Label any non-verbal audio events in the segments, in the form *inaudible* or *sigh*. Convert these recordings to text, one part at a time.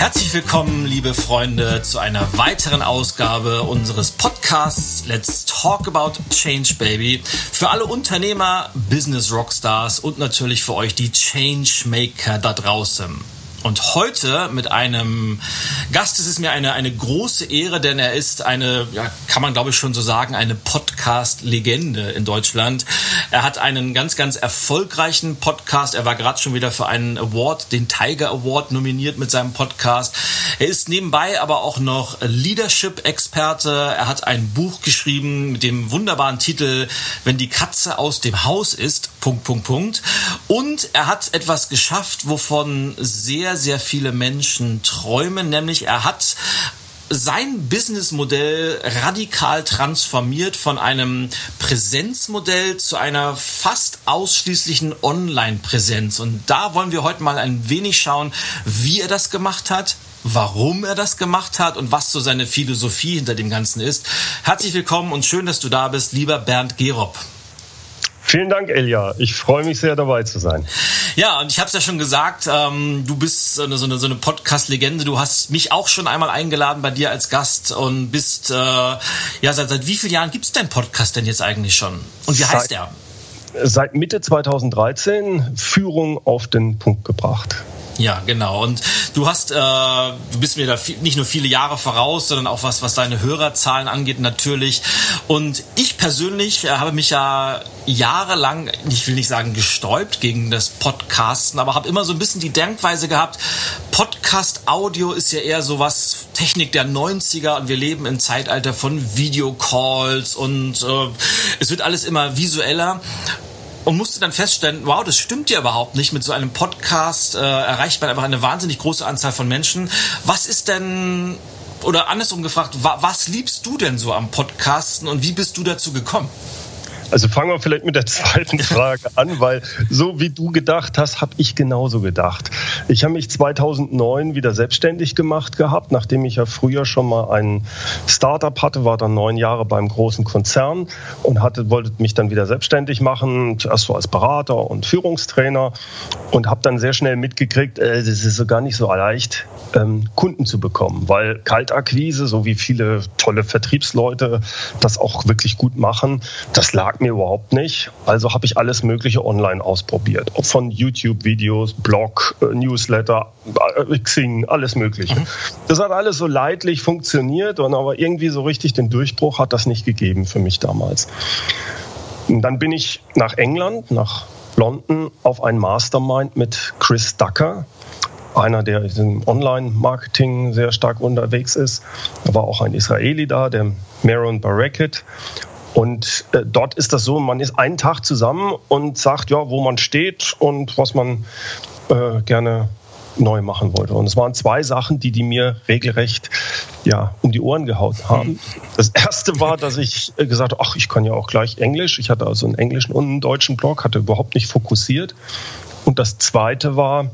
Herzlich willkommen, liebe Freunde, zu einer weiteren Ausgabe unseres Podcasts Let's Talk About Change Baby. Für alle Unternehmer, Business Rockstars und natürlich für euch die Changemaker da draußen. Und heute mit einem Gast ist es mir eine, eine große Ehre, denn er ist eine, ja, kann man glaube ich schon so sagen, eine Podcast-Legende in Deutschland. Er hat einen ganz, ganz erfolgreichen Podcast. Er war gerade schon wieder für einen Award, den Tiger Award, nominiert mit seinem Podcast. Er ist nebenbei aber auch noch Leadership-Experte. Er hat ein Buch geschrieben mit dem wunderbaren Titel Wenn die Katze aus dem Haus ist. Punkt, Punkt, Punkt. Und er hat etwas geschafft, wovon sehr sehr, viele Menschen träumen, nämlich er hat sein Businessmodell radikal transformiert von einem Präsenzmodell zu einer fast ausschließlichen Online-Präsenz. Und da wollen wir heute mal ein wenig schauen, wie er das gemacht hat, warum er das gemacht hat und was so seine Philosophie hinter dem Ganzen ist. Herzlich willkommen und schön, dass du da bist, lieber Bernd Gerob. Vielen Dank, Elia. Ich freue mich sehr, dabei zu sein. Ja, und ich habe es ja schon gesagt, ähm, du bist so eine, so eine, so eine Podcast-Legende. Du hast mich auch schon einmal eingeladen bei dir als Gast und bist, äh, ja, seit, seit wie vielen Jahren gibt es deinen Podcast denn jetzt eigentlich schon? Und wie heißt der? Seit Mitte 2013 Führung auf den Punkt gebracht. Ja, genau. Und du hast, äh, du bist mir da viel, nicht nur viele Jahre voraus, sondern auch was, was deine Hörerzahlen angeht, natürlich. Und ich persönlich äh, habe mich ja jahrelang, ich will nicht sagen gestäubt gegen das Podcasten, aber habe immer so ein bisschen die Denkweise gehabt, Podcast-Audio ist ja eher so was Technik der 90er und wir leben im Zeitalter von Videocalls und äh, es wird alles immer visueller und musste dann feststellen, wow, das stimmt ja überhaupt nicht. Mit so einem Podcast äh, erreicht man einfach eine wahnsinnig große Anzahl von Menschen. Was ist denn, oder andersrum gefragt, wa was liebst du denn so am Podcasten und wie bist du dazu gekommen? Also fangen wir vielleicht mit der *laughs* zweiten Frage an, weil so wie du gedacht hast, habe ich genauso gedacht. Ich habe mich 2009 wieder selbstständig gemacht gehabt, nachdem ich ja früher schon mal ein Startup hatte, war dann neun Jahre beim großen Konzern und hatte, wollte mich dann wieder selbstständig machen, zuerst so als Berater und Führungstrainer und habe dann sehr schnell mitgekriegt, äh, das ist so gar nicht so leicht, ähm, Kunden zu bekommen, weil Kaltakquise, so wie viele tolle Vertriebsleute das auch wirklich gut machen, das lag mir überhaupt nicht. Also habe ich alles Mögliche online ausprobiert. Ob von YouTube-Videos, Blog, äh, Newsletter, äh, Xing, alles Mögliche. Mhm. Das hat alles so leidlich funktioniert und aber irgendwie so richtig den Durchbruch hat das nicht gegeben für mich damals. Und dann bin ich nach England, nach London auf ein Mastermind mit Chris Ducker, einer, der im Online-Marketing sehr stark unterwegs ist. Da war auch ein Israeli da, der Maron Bareket. Und äh, dort ist das so, man ist einen Tag zusammen und sagt, ja, wo man steht und was man äh, gerne neu machen wollte. Und es waren zwei Sachen, die die mir regelrecht ja, um die Ohren gehauen haben. Das erste war, dass ich äh, gesagt habe, ach, ich kann ja auch gleich Englisch. Ich hatte also einen englischen und einen deutschen Blog, hatte überhaupt nicht fokussiert. Und das zweite war,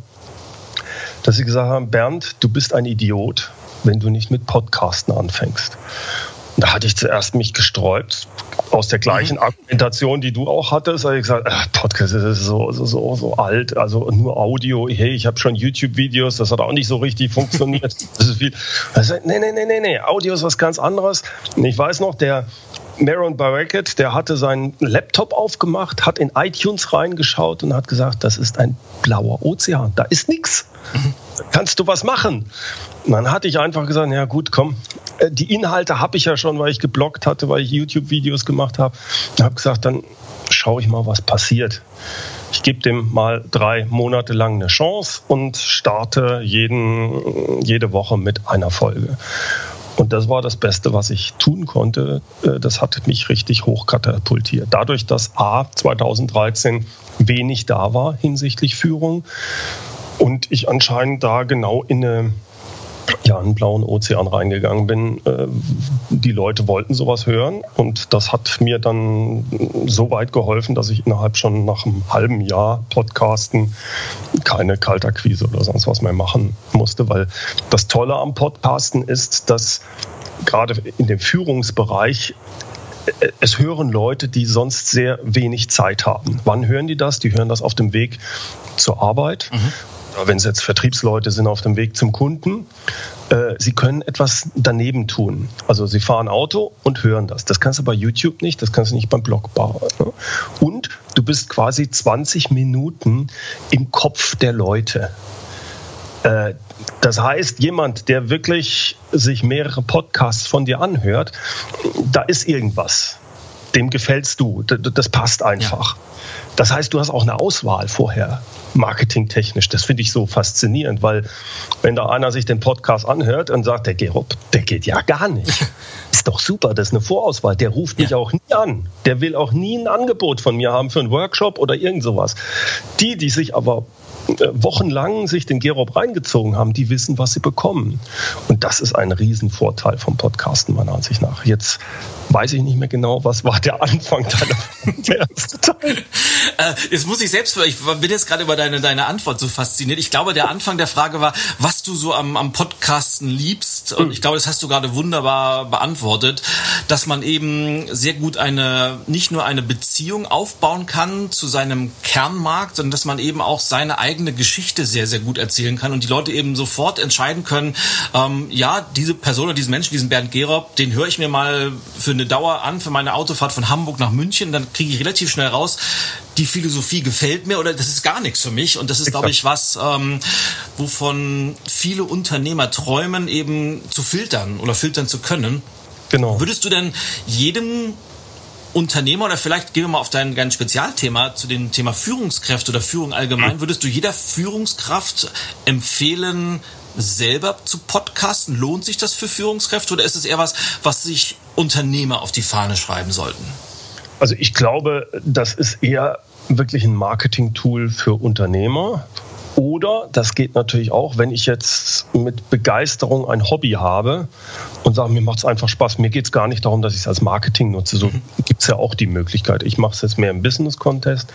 dass sie gesagt haben, Bernd, du bist ein Idiot, wenn du nicht mit Podcasten anfängst. Da hatte ich zuerst mich gesträubt, aus der gleichen mhm. Argumentation, die du auch hattest. Habe ich gesagt, ach, Podcast ist so, so, so, so alt, also nur Audio. Hey, ich habe schon YouTube-Videos, das hat auch nicht so richtig funktioniert. *laughs* Das ist viel. Also, nee, nee, nee, nee, nee, Audio ist was ganz anderes. Und ich weiß noch, der Maron Barracket, der hatte seinen Laptop aufgemacht, hat in iTunes reingeschaut und hat gesagt, das ist ein blauer Ozean, da ist nichts. Kannst du was machen? Und dann hatte ich einfach gesagt, ja gut, komm, äh, die Inhalte habe ich ja schon, weil ich geblockt hatte, weil ich YouTube-Videos gemacht habe. Ich habe gesagt, dann schaue ich mal, was passiert. Ich gebe dem mal drei Monate lang eine Chance und starte jeden, jede Woche mit einer Folge. Und das war das Beste, was ich tun konnte. Äh, das hat mich richtig hochkatapultiert. Dadurch, dass A 2013 wenig da war hinsichtlich Führung und ich anscheinend da genau in eine ja, einen blauen Ozean reingegangen bin. Äh, die Leute wollten sowas hören und das hat mir dann so weit geholfen, dass ich innerhalb schon nach einem halben Jahr Podcasten keine Kaltakquise oder sonst was mehr machen musste, weil das Tolle am Podcasten ist, dass gerade in dem Führungsbereich äh, es hören Leute, die sonst sehr wenig Zeit haben. Wann hören die das? Die hören das auf dem Weg zur Arbeit. Mhm wenn es jetzt Vertriebsleute sind auf dem Weg zum Kunden, äh, sie können etwas daneben tun. Also sie fahren Auto und hören das. Das kannst du bei YouTube nicht, das kannst du nicht beim Blogbauer. Ne? Und du bist quasi 20 Minuten im Kopf der Leute. Äh, das heißt, jemand, der wirklich sich mehrere Podcasts von dir anhört, da ist irgendwas. Dem gefällst du. Das passt einfach. Ja. Das heißt, du hast auch eine Auswahl vorher, marketingtechnisch. Das finde ich so faszinierend, weil wenn da einer sich den Podcast anhört und sagt, der Gerob, der geht ja gar nicht. *laughs* Ist doch super, das ist eine Vorauswahl. Der ruft mich ja. auch nie an. Der will auch nie ein Angebot von mir haben für einen Workshop oder irgend sowas. Die, die sich aber wochenlang sich den Gerob reingezogen haben, die wissen, was sie bekommen. Und das ist ein Riesenvorteil vom Podcasten meiner Ansicht nach. Jetzt weiß ich nicht mehr genau, was war der Anfang deiner der erste Teil. Äh, jetzt muss ich selbst, ich bin jetzt gerade über deine, deine Antwort so fasziniert. Ich glaube, der Anfang der Frage war, was du so am, am Podcasten liebst. Und hm. ich glaube, das hast du gerade wunderbar beantwortet, dass man eben sehr gut eine, nicht nur eine Beziehung aufbauen kann zu seinem Kernmarkt, sondern dass man eben auch seine eigene Geschichte sehr, sehr gut erzählen kann und die Leute eben sofort entscheiden können, ähm, ja, diese Person oder diesen Menschen, diesen Bernd Gerob, den höre ich mir mal für eine Dauer an, für meine Autofahrt von Hamburg nach München, dann kriege ich relativ schnell raus, die Philosophie gefällt mir oder das ist gar nichts für mich. Und das ist, glaube ich, was, ähm, wovon viele Unternehmer träumen, eben zu filtern oder filtern zu können. Genau. Würdest du denn jedem Unternehmer oder vielleicht gehen wir mal auf dein ganz Spezialthema zu dem Thema Führungskräfte oder Führung allgemein, würdest du jeder Führungskraft empfehlen, selber zu podcasten? Lohnt sich das für Führungskräfte oder ist es eher was, was sich Unternehmer auf die Fahne schreiben sollten? Also ich glaube, das ist eher wirklich ein Marketing-Tool für Unternehmer. Oder das geht natürlich auch, wenn ich jetzt mit Begeisterung ein Hobby habe und sage, mir macht es einfach Spaß. Mir geht es gar nicht darum, dass ich es als Marketing nutze. So mhm. gibt es ja auch die Möglichkeit. Ich mache es jetzt mehr im Business-Content.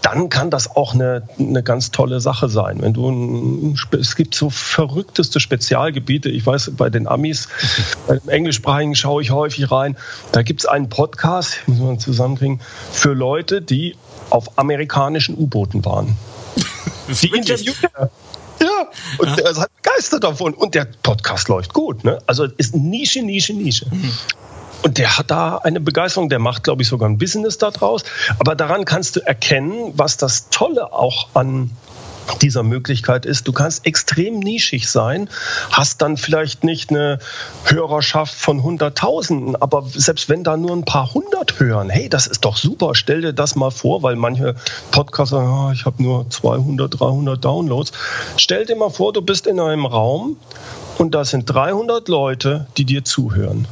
Dann kann das auch eine, eine ganz tolle Sache sein. Wenn du ein, es gibt so verrückteste Spezialgebiete. Ich weiß, bei den Amis, *laughs* bei dem Englischsprachigen schaue ich häufig rein. Da gibt es einen Podcast, muss man zusammenkriegen, für Leute, die auf amerikanischen U-Booten waren. Die interviewt er. Ja, und ja. er ist halt begeistert davon. Und der Podcast läuft gut. Ne? Also ist Nische, Nische, Nische. Mhm. Und der hat da eine Begeisterung, der macht, glaube ich, sogar ein Business daraus. Aber daran kannst du erkennen, was das Tolle auch an dieser Möglichkeit ist, du kannst extrem nischig sein, hast dann vielleicht nicht eine Hörerschaft von Hunderttausenden, aber selbst wenn da nur ein paar hundert hören, hey, das ist doch super, stell dir das mal vor, weil manche Podcaster sagen, oh, ich habe nur 200, 300 Downloads. Stell dir mal vor, du bist in einem Raum und da sind 300 Leute, die dir zuhören.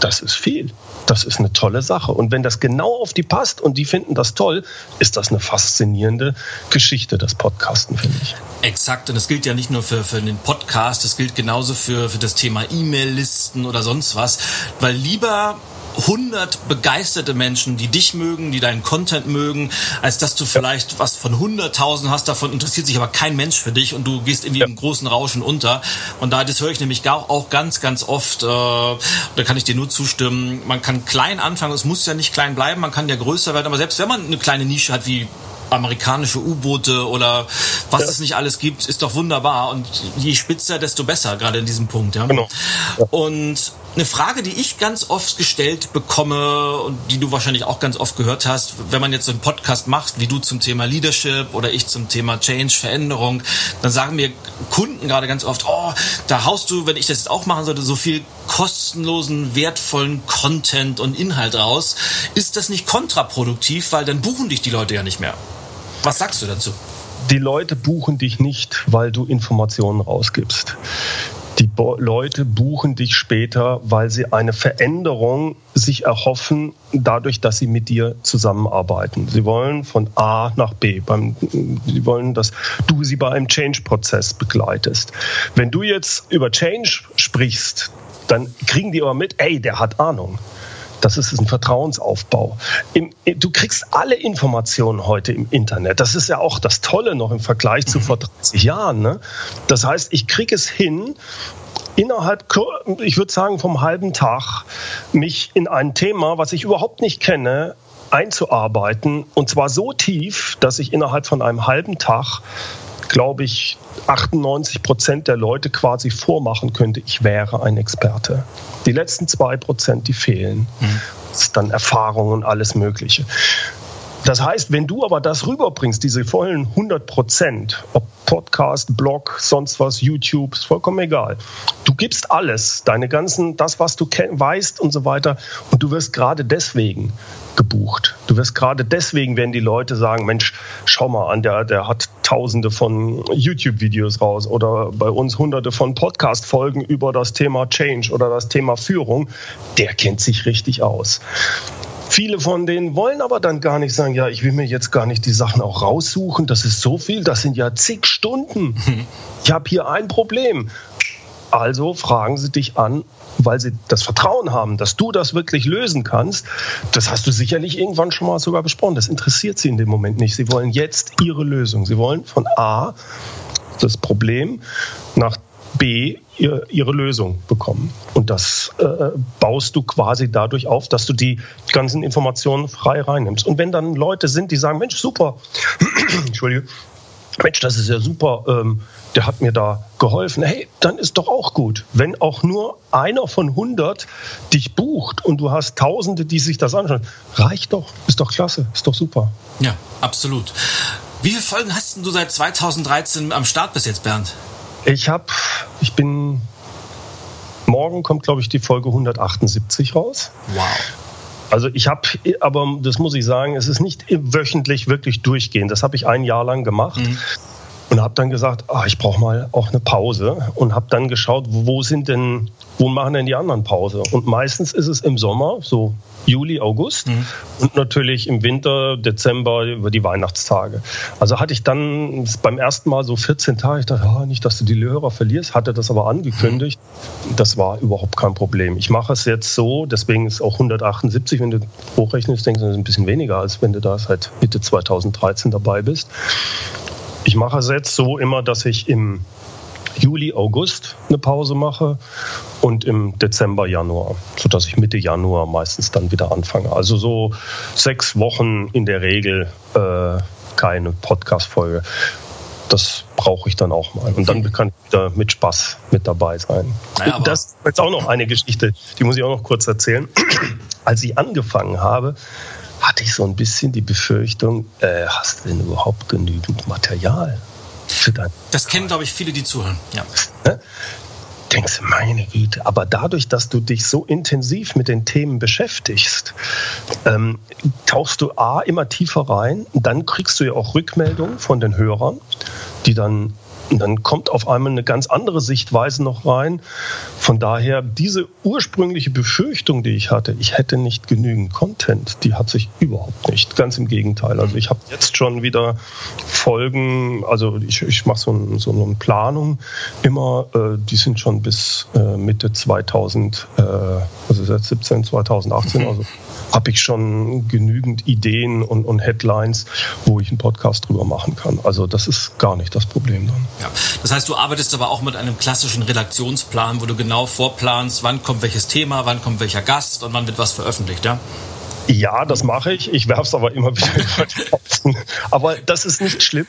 Das ist viel das ist eine tolle Sache. Und wenn das genau auf die passt und die finden das toll, ist das eine faszinierende Geschichte, das Podcasten, finde ich. Exakt. Und das gilt ja nicht nur für, für den Podcast, das gilt genauso für, für das Thema E-Mail-Listen oder sonst was. Weil lieber 100 begeisterte Menschen, die dich mögen, die deinen Content mögen, als dass du vielleicht was von 100.000 hast, davon interessiert sich aber kein Mensch für dich und du gehst irgendwie ja. im großen Rauschen unter. Und da, das höre ich nämlich auch ganz, ganz oft, äh, da kann ich dir nur zustimmen, man kann klein anfangen, es muss ja nicht klein bleiben, man kann ja größer werden, aber selbst wenn man eine kleine Nische hat, wie amerikanische U-Boote oder was ja. es nicht alles gibt, ist doch wunderbar. Und je spitzer, desto besser, gerade in diesem Punkt. Ja? Genau. Ja. Und eine Frage, die ich ganz oft gestellt bekomme und die du wahrscheinlich auch ganz oft gehört hast, wenn man jetzt so einen Podcast macht, wie du zum Thema Leadership oder ich zum Thema Change, Veränderung, dann sagen mir Kunden gerade ganz oft, oh, da haust du, wenn ich das jetzt auch machen sollte, so viel kostenlosen, wertvollen Content und Inhalt raus. Ist das nicht kontraproduktiv, weil dann buchen dich die Leute ja nicht mehr? Was sagst du dazu? Die Leute buchen dich nicht, weil du Informationen rausgibst Die Bo Leute buchen dich später, weil sie eine Veränderung sich erhoffen, dadurch, dass sie mit dir zusammenarbeiten. Sie wollen von A nach B. Beim, sie wollen, dass du sie bei einem Change-Prozess begleitest. Wenn du jetzt über Change sprichst, dann kriegen die aber mit, ey, der hat Ahnung. Das ist ein Vertrauensaufbau. Im, du kriegst alle Informationen heute im Internet. Das ist ja auch das Tolle noch im Vergleich zu vor 30 Jahren. Ne? Das heißt, ich kriege es hin, innerhalb, ich würde sagen, vom halben Tag mich in ein Thema, was ich überhaupt nicht kenne, einzuarbeiten. Und zwar so tief, dass ich innerhalb von einem halben Tag glaube ich, 98 Prozent der Leute quasi vormachen könnte, ich wäre ein Experte. Die letzten zwei Prozent, die fehlen. Mhm. Das ist dann Erfahrung und alles Mögliche. Das heißt, wenn du aber das rüberbringst, diese vollen 100 Prozent, ob Podcast, Blog, sonst was, YouTube, ist vollkommen egal. Du gibst alles, deine ganzen, das, was du weißt und so weiter. Und du wirst gerade deswegen gebucht. Du wirst gerade deswegen, wenn die Leute sagen, Mensch, schau mal an, der, der hat tausende von YouTube-Videos raus oder bei uns hunderte von Podcast-Folgen über das Thema Change oder das Thema Führung, der kennt sich richtig aus. Viele von denen wollen aber dann gar nicht sagen, ja, ich will mir jetzt gar nicht die Sachen auch raussuchen, das ist so viel, das sind ja zig Stunden. *laughs* Ich habe hier ein Problem. Also fragen sie dich an, weil sie das Vertrauen haben, dass du das wirklich lösen kannst. Das hast du sicherlich irgendwann schon mal sogar besprochen. Das interessiert sie in dem Moment nicht. Sie wollen jetzt ihre Lösung. Sie wollen von A das Problem nach B ihre, ihre Lösung bekommen. Und das äh, baust du quasi dadurch auf, dass du die ganzen Informationen frei reinnimmst. Und wenn dann Leute sind, die sagen, Mensch, super, *clears throat* Entschuldige, Mensch, das ist ja super, ähm, der hat mir da geholfen. Hey, dann ist doch auch gut. Wenn auch nur einer von 100 dich bucht und du hast Tausende, die sich das anschauen, reicht doch, ist doch klasse, ist doch super. Ja, absolut. Wie viele Folgen hast du seit 2013 am Start bis jetzt, Bernd? Ich habe, ich bin, morgen kommt, glaube ich, die Folge 178 raus. Wow. Also ich habe, aber das muss ich sagen, es ist nicht wöchentlich wirklich durchgehend. Das habe ich ein Jahr lang gemacht. Mhm und habe dann gesagt, ah, ich brauche mal auch eine Pause und habe dann geschaut, wo sind denn, wo machen denn die anderen Pause? Und meistens ist es im Sommer, so Juli, August mhm. und natürlich im Winter, Dezember über die Weihnachtstage. Also hatte ich dann beim ersten Mal so 14 Tage, ich dachte, ah, nicht, dass du die Hörer verlierst, hatte das aber angekündigt. Das war überhaupt kein Problem. Ich mache es jetzt so, deswegen ist auch 178, wenn du hochrechnest, denkst du, das ist ein bisschen weniger, als wenn du da seit Mitte 2013 dabei bist. Ich mache es jetzt so immer, dass ich im Juli, August eine Pause mache und im Dezember, Januar, sodass ich Mitte Januar meistens dann wieder anfange. Also so sechs Wochen in der Regel äh, keine Podcast-Folge. Das brauche ich dann auch mal. Und dann kann ich wieder mit Spaß mit dabei sein. Naja, das ist jetzt auch noch eine Geschichte, die muss ich auch noch kurz erzählen. *clears throat* Als ich angefangen habe, hatte ich so ein bisschen die Befürchtung, äh, hast du denn überhaupt genügend Material für dein Das kennen, glaube ich, viele, die zuhören. Ja. Ne? Denkst du, meine Güte, aber dadurch, dass du dich so intensiv mit den Themen beschäftigst, ähm, tauchst du A immer tiefer rein, dann kriegst du ja auch Rückmeldungen von den Hörern, die dann und dann kommt auf einmal eine ganz andere Sichtweise noch rein. Von daher, diese ursprüngliche Befürchtung, die ich hatte, ich hätte nicht genügend Content, die hat sich überhaupt nicht. Ganz im Gegenteil. Also ich habe jetzt schon wieder Folgen, also ich, ich mache so, ein, so, eine Planung immer, äh, die sind schon bis äh, Mitte 2000, äh, ist jetzt 17, 2018, also habe ich schon genügend Ideen und, und, Headlines, wo ich einen Podcast drüber machen kann. Also das ist gar nicht das Problem dann. Ja. Das heißt, du arbeitest aber auch mit einem klassischen Redaktionsplan, wo du genau vorplanst, wann kommt welches Thema, wann kommt welcher Gast und wann wird was veröffentlicht, ja? Ja, das mache ich. Ich werfe es aber immer wieder *laughs* über die Außen. Aber das ist nicht schlimm.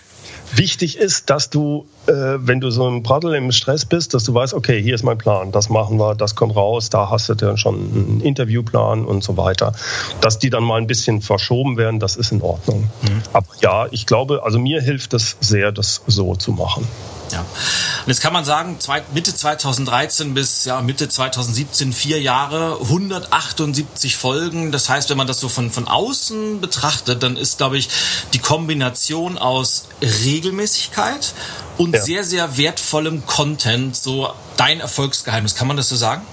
Wichtig ist, dass du, äh, wenn du so im Praddel im Stress bist, dass du weißt, okay, hier ist mein Plan, das machen wir, das kommt raus, da hast du dann schon einen Interviewplan und so weiter. Dass die dann mal ein bisschen verschoben werden, das ist in Ordnung. Mhm. Aber ja, ich glaube, also mir hilft es sehr, das so zu machen. Ja. Und jetzt kann man sagen, Mitte 2013 bis ja, Mitte 2017, vier Jahre, 178 Folgen. Das heißt, wenn man das so von, von außen betrachtet, dann ist, glaube ich, die Kombination aus Regelmäßigkeit und ja. sehr, sehr wertvollem Content so dein Erfolgsgeheimnis. Kann man das so sagen?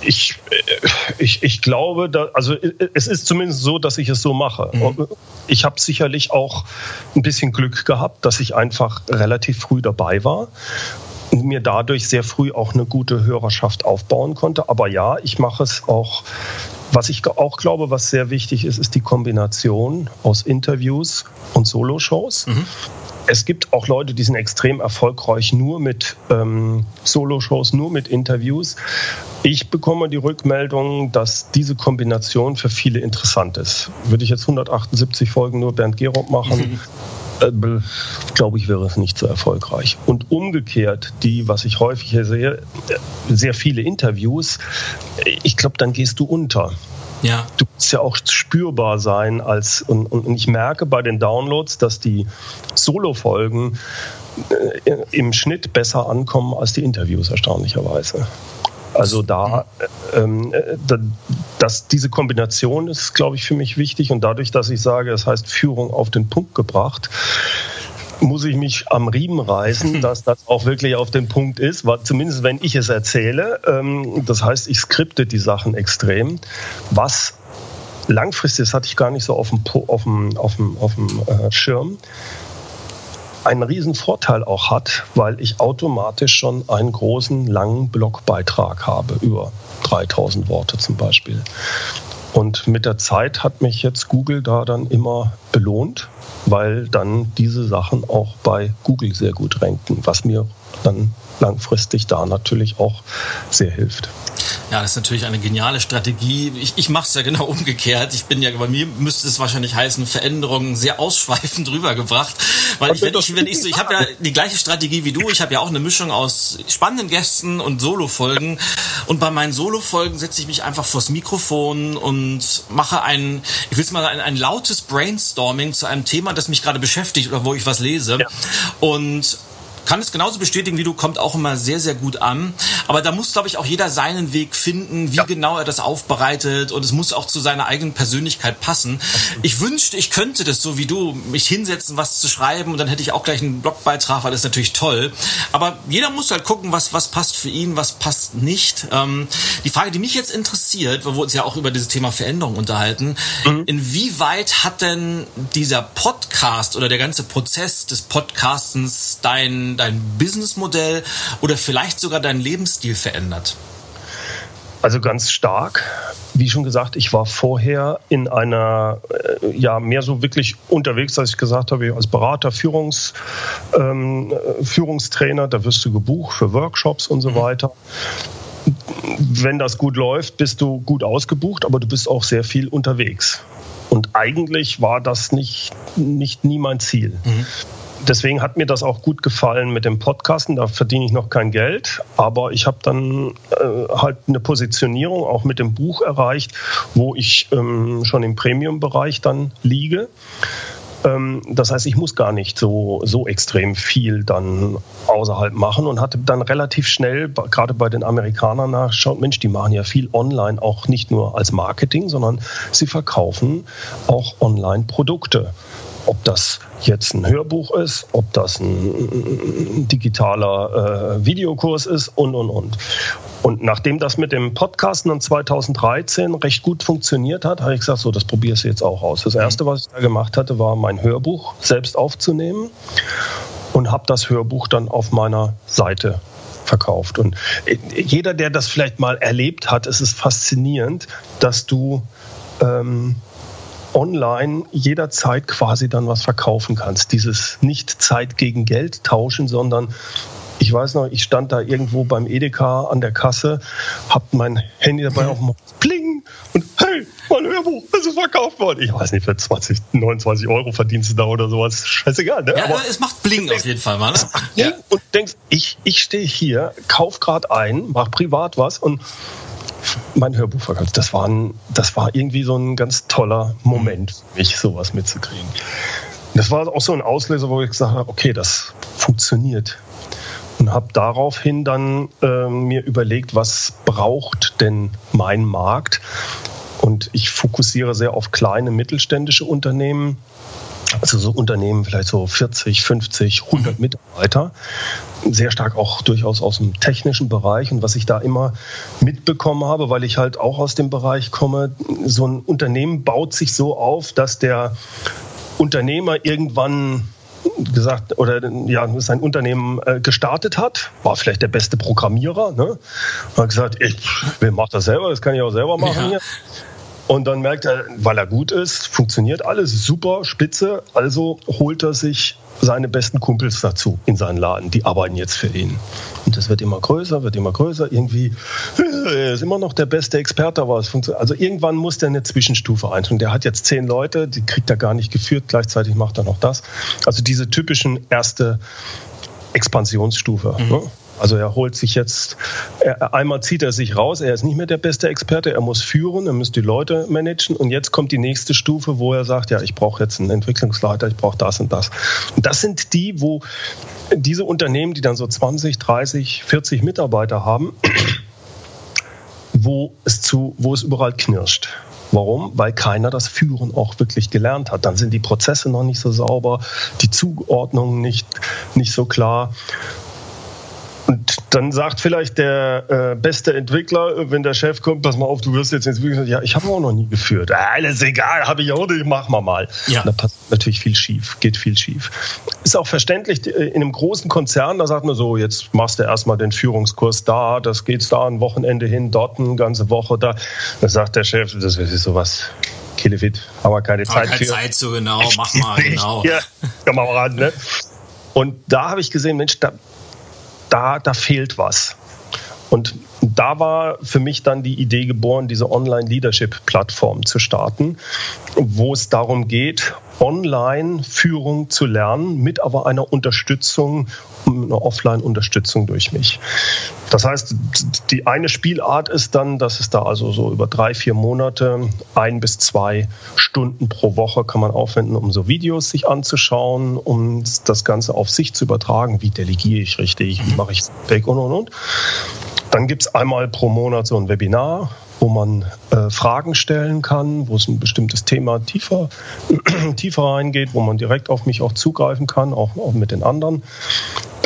Ich, ich, ich glaube, da, also es ist zumindest so, dass ich es so mache. Mhm. Ich habe sicherlich auch ein bisschen Glück gehabt, dass ich einfach relativ früh dabei war und mir dadurch sehr früh auch eine gute Hörerschaft aufbauen konnte. Aber ja, ich mache es auch. Was ich auch glaube, was sehr wichtig ist, ist die Kombination aus Interviews und Soloshows. Mhm. Es gibt auch Leute, die sind extrem erfolgreich nur mit ähm, Solo-Shows, nur mit Interviews. Ich bekomme die Rückmeldung, dass diese Kombination für viele interessant ist. Würde ich jetzt 178 Folgen nur Bernd Gerob machen, mhm. äh, glaube ich, wäre es nicht so erfolgreich. Und umgekehrt, die, was ich häufig hier sehe, sehr viele Interviews, ich glaube, dann gehst du unter. Ja. Du musst ja auch spürbar sein als und, und ich merke bei den Downloads, dass die Solo-Folgen äh, im Schnitt besser ankommen als die Interviews erstaunlicherweise. Also da, ähm, äh, dass diese Kombination ist, glaube ich, für mich wichtig und dadurch, dass ich sage, es heißt Führung auf den Punkt gebracht, muss ich mich am Riemen reißen, *laughs* dass das auch wirklich auf den Punkt ist, zumindest wenn ich es erzähle. Ähm, das heißt, ich skripte die Sachen extrem, was langfristig, das hatte ich gar nicht so auf dem, auf dem, auf dem, auf dem äh, Schirm, einen riesen Vorteil auch hat, weil ich automatisch schon einen großen, langen Blogbeitrag habe, über 3000 Worte zum Beispiel. Und mit der Zeit hat mich jetzt Google da dann immer belohnt, weil dann diese Sachen auch bei Google sehr gut ranken, was mir dann langfristig da natürlich auch sehr hilft. Ja, das ist natürlich eine geniale Strategie. Ich, ich mache es ja genau *laughs* umgekehrt. Ich bin ja, bei mir müsste es wahrscheinlich heißen, Veränderungen sehr *laughs* ausschweifend rübergebracht. Weil ich, wenn ich, wenn ich so, ich habe ja die gleiche Strategie wie du. Ich habe ja auch eine Mischung aus spannenden Gästen und Solo-Folgen. Und bei meinen Solo-Folgen setze ich mich einfach vors Mikrofon und mache ein, ich will es mal ein, ein lautes Brainstorming zu einem Thema, das mich gerade beschäftigt oder wo ich was lese. Ja. Und kann es genauso bestätigen wie du, kommt auch immer sehr, sehr gut an. Aber da muss, glaube ich, auch jeder seinen Weg finden, wie ja. genau er das aufbereitet und es muss auch zu seiner eigenen Persönlichkeit passen. Ich wünschte, ich könnte das so wie du, mich hinsetzen, was zu schreiben und dann hätte ich auch gleich einen Blogbeitrag, weil das ist natürlich toll. Aber jeder muss halt gucken, was, was passt für ihn, was passt nicht. Ähm, die Frage, die mich jetzt interessiert, wo wir uns ja auch über dieses Thema Veränderung unterhalten, mhm. inwieweit hat denn dieser Podcast oder der ganze Prozess des Podcastens dein dein, Businessmodell oder vielleicht sogar deinen Lebensstil verändert? Also ganz stark. Wie schon gesagt, ich war vorher in einer, äh, ja, mehr so wirklich unterwegs, als ich gesagt habe, als Berater, Führungs, ähm, Führungstrainer, da wirst du gebucht für Workshops und so mhm. weiter. Wenn das gut läuft, bist du gut ausgebucht, aber du bist auch sehr viel unterwegs. Und eigentlich war das nicht, nicht nie mein Ziel. Mhm deswegen hat mir das auch gut gefallen mit dem Podcasten. Da verdiene ich noch kein Geld, aber ich habe dann äh, halt eine Positionierung auch mit dem Buch erreicht, wo ich ähm, schon im Premium-Bereich dann liege. Ähm, das heißt, ich muss gar nicht so, so extrem viel dann außerhalb machen und hatte dann relativ schnell, gerade bei den Amerikanern nachgeschaut, Mensch, die machen ja viel online, auch nicht nur als Marketing, sondern sie verkaufen auch online Produkte. Ob das jetzt ein Hörbuch ist, ob das ein digitaler äh, Videokurs ist und, und, und. Und nachdem das mit dem Podcasten dann 2013 recht gut funktioniert hat, habe ich gesagt, so, das probierst du jetzt auch aus. Das Erste, was ich da gemacht hatte, war mein Hörbuch selbst aufzunehmen und habe das Hörbuch dann auf meiner Seite verkauft. Und äh, jeder, der das vielleicht mal erlebt hat, es ist faszinierend, dass du ähm, online jederzeit quasi dann was verkaufen kannst. Dieses nicht Zeit gegen Geld tauschen, sondern ich weiß noch, ich stand da irgendwo beim Edeka an der Kasse, hab mein Handy dabei auf dem Pling und hey, mein Hörbuch, das ist verkauft worden. Ich weiß nicht, für 20, 29 Euro verdienst du da oder sowas. Scheißegal, ne? Ja, aber es macht Bling auf jeden Fall mal, ne? Ja. Und denkst, ich, ich stehe hier, kauf gerade ein, mach privat was und mein Hörbuch verkauft. Das war, ein, das war irgendwie so ein ganz toller Moment für mich, sowas mitzukriegen. Das war auch so ein Auslöser, wo ich gesagt habe, okay, das funktioniert. Und habe daraufhin dann äh, mir überlegt, was braucht denn mein Markt? Und ich fokussiere sehr auf kleine mittelständische Unternehmen, also so Unternehmen vielleicht so 40, 50, 100 Mitarbeiter, sehr stark auch durchaus aus dem technischen Bereich. Und was ich da immer mitbekommen habe, weil ich halt auch aus dem Bereich komme, so ein Unternehmen baut sich so auf, dass der Unternehmer irgendwann gesagt oder ja sein Unternehmen äh, gestartet hat, war vielleicht der beste Programmierer, ne? Hat gesagt, ich will mach das selber, das kann ich auch selber machen ja. hier. Und dann merkt er, weil er gut ist, funktioniert alles super, spitze. Also holt er sich seine besten Kumpels dazu in seinen Laden. Die arbeiten jetzt für ihn. Und das wird immer größer, wird immer größer. Irgendwie er ist immer noch der beste Experte, aber es funktioniert. Also irgendwann muss der eine Zwischenstufe einstellen. Der hat jetzt zehn Leute, die kriegt er gar nicht geführt. Gleichzeitig macht er noch das. Also diese typischen erste Expansionsstufe. Mhm. Ne? Also er holt sich jetzt, er, einmal zieht er sich raus, er ist nicht mehr der beste Experte, er muss führen, er muss die Leute managen und jetzt kommt die nächste Stufe, wo er sagt, ja, ich brauche jetzt einen Entwicklungsleiter, ich brauche das und das. Und das sind die, wo diese Unternehmen, die dann so 20, 30, 40 Mitarbeiter haben, *clears throat* wo es, zu, wo es überall knirscht. Warum? Weil keiner das Führen auch wirklich gelernt hat. Dann sind die Prozesse noch nicht so sauber, die Zuordnung nicht, nicht so klar. Und dann sagt vielleicht der äh, beste Entwickler, wenn der Chef kommt, pass mal auf, du wirst jetzt entwickeln, ja, ich habe auch noch nie geführt. Alles egal, habe ich auch nicht, mach mal mal. Ja. Da passt natürlich viel schief, geht viel schief. Ist auch verständlich, in einem großen Konzern, da sagt man so, jetzt machst du erstmal den Führungskurs da, das geht da ein Wochenende hin, dort eine ganze Woche da. Da sagt der Chef, das ist sowas, Killefit, haben wir keine Zeit keine für. Zeit so genau, mach mal, genau. ja, komm mal ran, ne? Und da habe ich gesehen, Mensch, da, da, da fehlt was. Und da war für mich dann die Idee geboren, diese Online-Leadership-Plattform zu starten, wo es darum geht, Online-Führung zu lernen, mit aber einer Unterstützung, einer Offline-Unterstützung durch mich. Das heißt, die eine Spielart ist dann, dass es da also so über drei, vier Monate ein bis zwei Stunden pro Woche kann man aufwenden, um so Videos sich anzuschauen, um das Ganze auf sich zu übertragen. Wie delegiere ich richtig? Wie mache ich Feedback und und und. Dann gibt es einmal pro Monat so ein Webinar, wo man äh, Fragen stellen kann, wo es ein bestimmtes Thema tiefer, *clears throat* tiefer reingeht, wo man direkt auf mich auch zugreifen kann, auch, auch mit den anderen.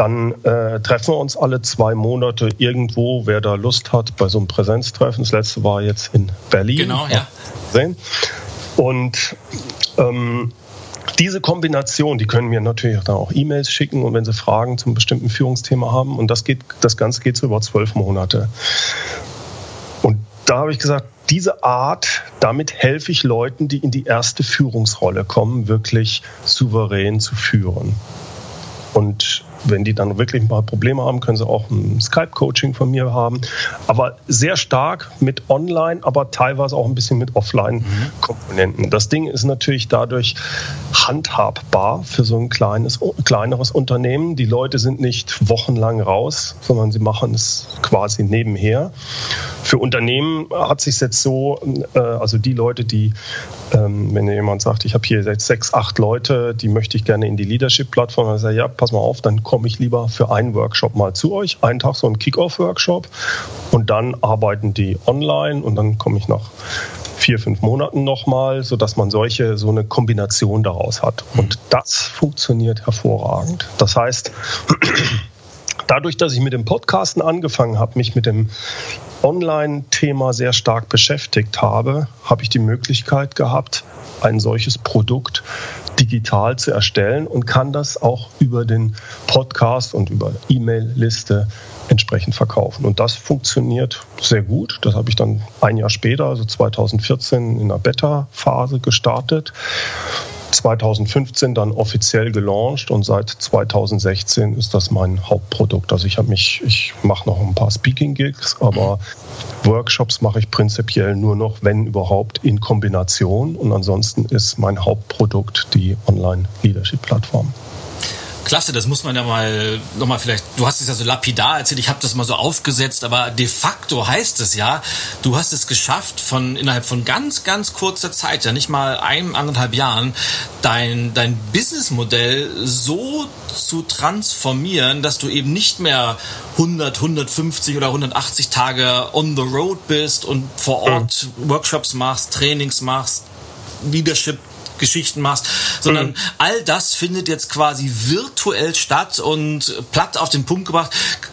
Dann äh, treffen wir uns alle zwei Monate irgendwo, wer da Lust hat, bei so einem Präsenztreffen. Das letzte war jetzt in Berlin. Genau, ja. Und ähm, diese Kombination, die können mir natürlich dann auch E-Mails schicken und wenn sie Fragen zum bestimmten Führungsthema haben. Und das geht, das Ganze geht so über zwölf Monate. Und da habe ich gesagt, diese Art, damit helfe ich Leuten, die in die erste Führungsrolle kommen, wirklich souverän zu führen. Und wenn die dann wirklich paar Probleme haben, können sie auch ein Skype-Coaching von mir haben. Aber sehr stark mit Online, aber teilweise auch ein bisschen mit Offline-Komponenten. Das Ding ist natürlich dadurch handhabbar für so ein kleines, kleineres Unternehmen. Die Leute sind nicht wochenlang raus, sondern sie machen es quasi nebenher. Für Unternehmen hat sich jetzt so, äh, also die Leute, die, ähm, wenn jemand sagt, ich habe hier sechs, acht Leute, die möchte ich gerne in die Leadership-Plattform, dann sage ich, ja, pass mal auf, dann komme ich lieber für einen Workshop mal zu euch. Einen Tag so ein Kick-Off-Workshop und dann arbeiten die online und dann komme ich nach vier, fünf Monaten nochmal, sodass man solche, so eine Kombination daraus hat. Und das funktioniert hervorragend. Das heißt, *clears throat* dadurch, dass ich mit dem Podcasten angefangen habe, mich mit dem Online-Thema sehr stark beschäftigt habe, habe ich die Möglichkeit gehabt, ein solches Produkt digital zu erstellen und kann das auch über den Podcast und über E-Mail-Liste entsprechend verkaufen. Und das funktioniert sehr gut. Das habe ich dann ein Jahr später, also 2014, in der Beta-Phase gestartet. 2015 dann offiziell gelauncht und seit 2016 ist das mein Hauptprodukt. Also ich habe mich, ich mache noch ein paar Speaking-Gigs, aber Workshops mache ich prinzipiell nur noch, wenn überhaupt, in Kombination. Und ansonsten ist mein Hauptprodukt die Online-Leadership-Plattform. Klasse, das muss man ja mal nochmal vielleicht, du hast es ja so lapidar erzählt, ich habe das mal so aufgesetzt, aber de facto heißt es ja, du hast es geschafft, von innerhalb von ganz, ganz kurzer Zeit, ja nicht mal ein, anderthalb Jahren, dein, dein Businessmodell so zu transformieren, dass du eben nicht mehr 100, 150 oder 180 Tage on the road bist und vor Ort. Workshops machst, Trainings machst, Leadership Geschichten machst, sondern mhm. all das findet jetzt quasi virtuell statt und platt auf den Punkt gebracht,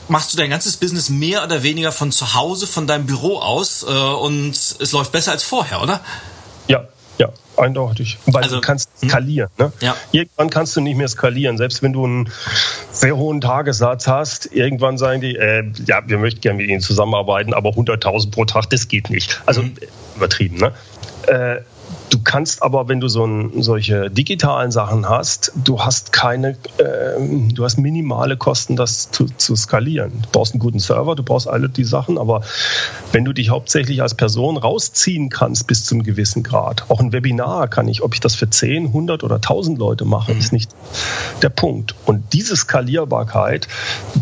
machst du dein ganzes Business mehr oder weniger von zu Hause, von deinem Büro aus äh, und es läuft besser als vorher, oder? Ja, ja, eindeutig. Weil also, du kannst hm? skalieren. Ne? Ja. Irgendwann kannst du nicht mehr skalieren. Selbst wenn du einen sehr hohen Tagessatz hast, irgendwann sagen die, äh, ja, wir möchten gerne mit ihnen zusammenarbeiten, aber 100.000 pro Tag, das geht nicht. Also mhm. übertrieben. Ne? Äh, Du kannst aber, wenn du so ein, solche digitalen Sachen hast, du hast keine, äh, du hast minimale Kosten, das zu, zu, skalieren. Du brauchst einen guten Server, du brauchst alle die Sachen, aber wenn du dich hauptsächlich als Person rausziehen kannst bis zu einem gewissen Grad, auch ein Webinar kann ich, ob ich das für 10, 100 oder 1000 Leute mache, mhm. ist nicht der Punkt. Und diese Skalierbarkeit,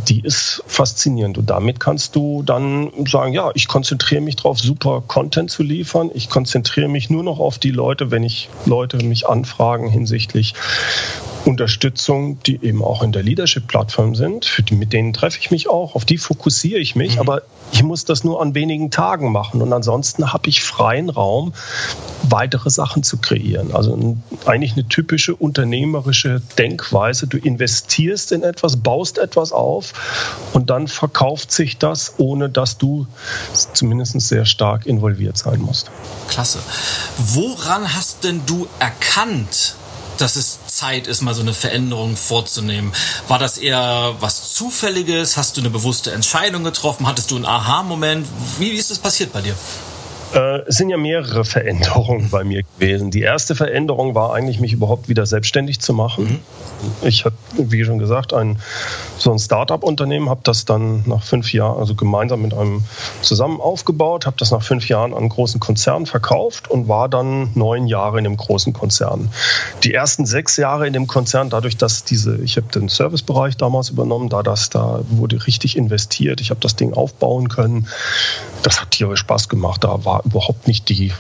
die ist faszinierend. Und damit kannst du dann sagen, ja, ich konzentriere mich darauf, super Content zu liefern. Ich konzentriere mich nur noch auf die Leute, wenn ich Leute mich anfragen hinsichtlich Unterstützung, die eben auch in der Leadership-Plattform sind, für die, mit denen treffe ich mich auch, auf die fokussiere ich mich, mhm. aber ich muss das nur an wenigen Tagen machen und ansonsten habe ich freien Raum, weitere Sachen zu kreieren. Also eigentlich eine typische unternehmerische Denkweise. Du investierst in etwas, baust etwas auf und dann verkauft sich das, ohne dass du zumindest sehr stark involviert sein musst. Klasse. Woran hast denn du erkannt, dass es Zeit ist, mal so eine Veränderung vorzunehmen? War das eher was Zufälliges? Hast du eine bewusste Entscheidung getroffen? Hattest du einen Aha-Moment? Wie ist das passiert bei dir? Äh, es sind ja mehrere Veränderungen bei mir gewesen. Die erste Veränderung war eigentlich, mich überhaupt wieder selbstständig zu machen. Mhm. Ich habe, wie schon gesagt, ein, so ein Start-up-Unternehmen, habe das dann nach fünf Jahren, also gemeinsam mit einem zusammen aufgebaut, habe das nach fünf Jahren an einen großen Konzern verkauft und war dann neun Jahre in dem großen Konzern. Die ersten sechs Jahre in dem Konzern, dadurch, dass diese, ich habe den Servicebereich damals übernommen, da das da wurde richtig investiert, ich habe das Ding aufbauen können. Das hat tierisch Spaß gemacht. Da war überhaupt nicht die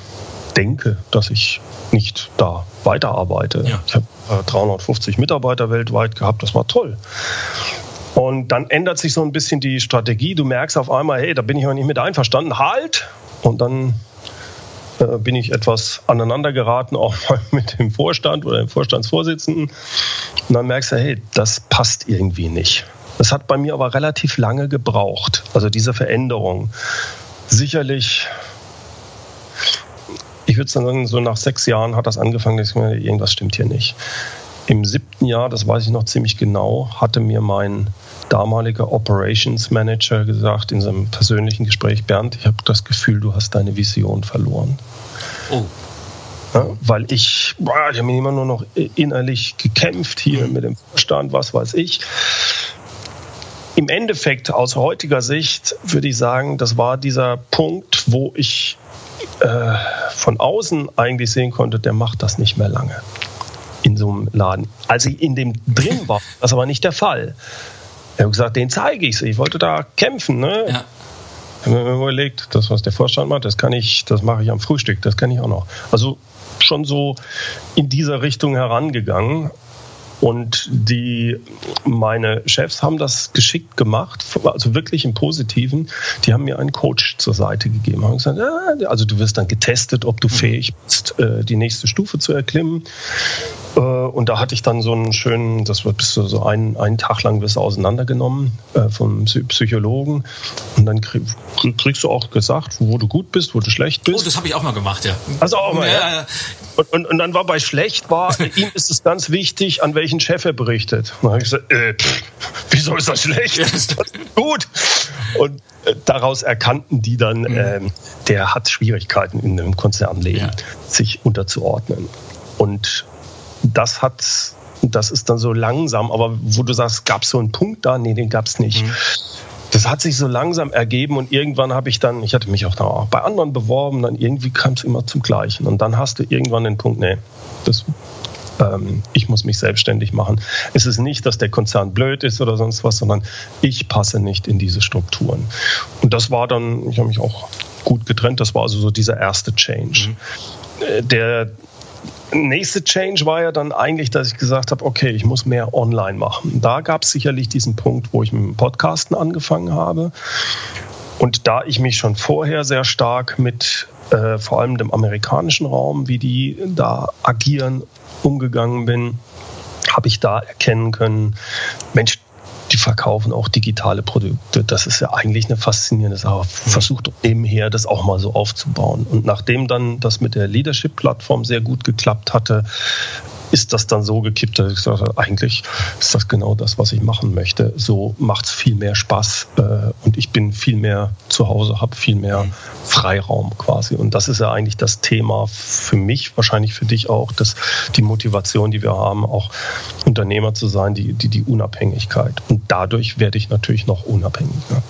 Denke, dass ich nicht da weiterarbeite. Ja. Ich habe äh, 350 Mitarbeiter weltweit gehabt, das war toll. Und dann ändert sich so ein bisschen die Strategie. Du merkst auf einmal, hey, da bin ich mal nicht mit einverstanden, halt! Und dann äh, bin ich etwas aneinander geraten, *laughs* auch mal mit dem Vorstand oder dem Vorstandsvorsitzenden. Und dann merkst du, hey, das passt irgendwie nicht. Das hat bei mir aber relativ lange gebraucht, also diese Veränderung. Sicherlich ich würde sagen, so nach sechs Jahren hat das angefangen, dass ich mir, irgendwas stimmt hier nicht. Im siebten Jahr, das weiß ich noch ziemlich genau, hatte mir mein damaliger Operations Manager gesagt in seinem persönlichen Gespräch, Bernd, ich habe das Gefühl, du hast deine Vision verloren. Oh. Ja, weil ich, boah, ich habe immer nur noch innerlich gekämpft hier mhm. mit dem Vorstand, was weiß ich. Im Endeffekt, aus heutiger Sicht, würde ich sagen, das war dieser Punkt, wo ich äh, von außen eigentlich sehen konnte, der macht das nicht mehr lange in so einem Laden. Als ich in dem drin war, *laughs* das war nicht der Fall. Ich habe gesagt, den zeige ich. Ich wollte da kämpfen. Ne? Ja. Ich habe mir überlegt, das, was der Vorstand macht, das kann ich, das mache ich am Frühstück, das kann ich auch noch. Also schon so in dieser Richtung herangegangen. Und die, meine Chefs haben das geschickt gemacht, also wirklich im Positiven. Die haben mir einen Coach zur Seite gegeben. Haben gesagt, ja, also du wirst dann getestet, ob du mhm. fähig bist, äh, die nächste Stufe zu erklimmen. Äh, und da hatte ich dann so einen schönen, das wird bis so einen, einen Tag lang wirst auseinandergenommen äh, vom Psychologen. Und dann kriegst du auch gesagt, wo du gut bist, wo du schlecht bist. Oh, das habe ich auch mal gemacht, ja. Also auch mal, ja. ja. Und, und, und, dann war bei schlecht, war, *laughs* ihm ist es ganz wichtig, an welchen Chef er berichtet. Und dann habe ich gesagt, äh, pff, wieso ist das schlecht? Ist das gut? Und äh, daraus erkannten die dann, mhm. äh, der hat Schwierigkeiten in einem Konzernleben, ja. sich unterzuordnen. Und das hat, das ist dann so langsam, aber wo du sagst, gab es so einen Punkt da? Nee, den gab es nicht. Mhm. Das hat sich so langsam ergeben und irgendwann habe ich dann, ich hatte mich auch, auch bei anderen beworben, dann irgendwie kam es immer zum Gleichen. Und dann hast du irgendwann den Punkt, nee, das ähm, ich muss mich selbstständig machen. Es ist nicht, dass der Konzern blöd ist oder sonst was, sondern ich passe nicht in diese Strukturen. Und das war dann, ich habe mich auch gut getrennt, das war also so dieser erste Change. Mhm. Äh, der nächste Change war ja dann eigentlich, dass ich gesagt habe, okay, ich muss mehr online machen. Da gab es sicherlich diesen Punkt, wo ich mit dem Podcasten angefangen habe. Und da ich mich schon vorher sehr stark mit äh, vor allem dem amerikanischen Raum, wie die da agieren, umgegangen bin, habe ich da erkennen können, Mensch, die verkaufen auch digitale Produkte. Das ist ja eigentlich eine faszinierende Sache. Versucht nebenher das auch mal so aufzubauen. Und nachdem dann das mit der Leadership-Plattform sehr gut geklappt hatte, ist das dann so gekippt, dass ich habe, eigentlich ist das genau das, was ich machen möchte. So macht es viel mehr Spaß äh, und ich bin viel mehr zu Hause, habe viel mehr. Freiraum quasi. Und das ist ja eigentlich das Thema für mich, wahrscheinlich für dich auch, dass die Motivation, die wir haben, auch Unternehmer zu sein, die, die, die Unabhängigkeit. Und dadurch werde ich natürlich noch unabhängiger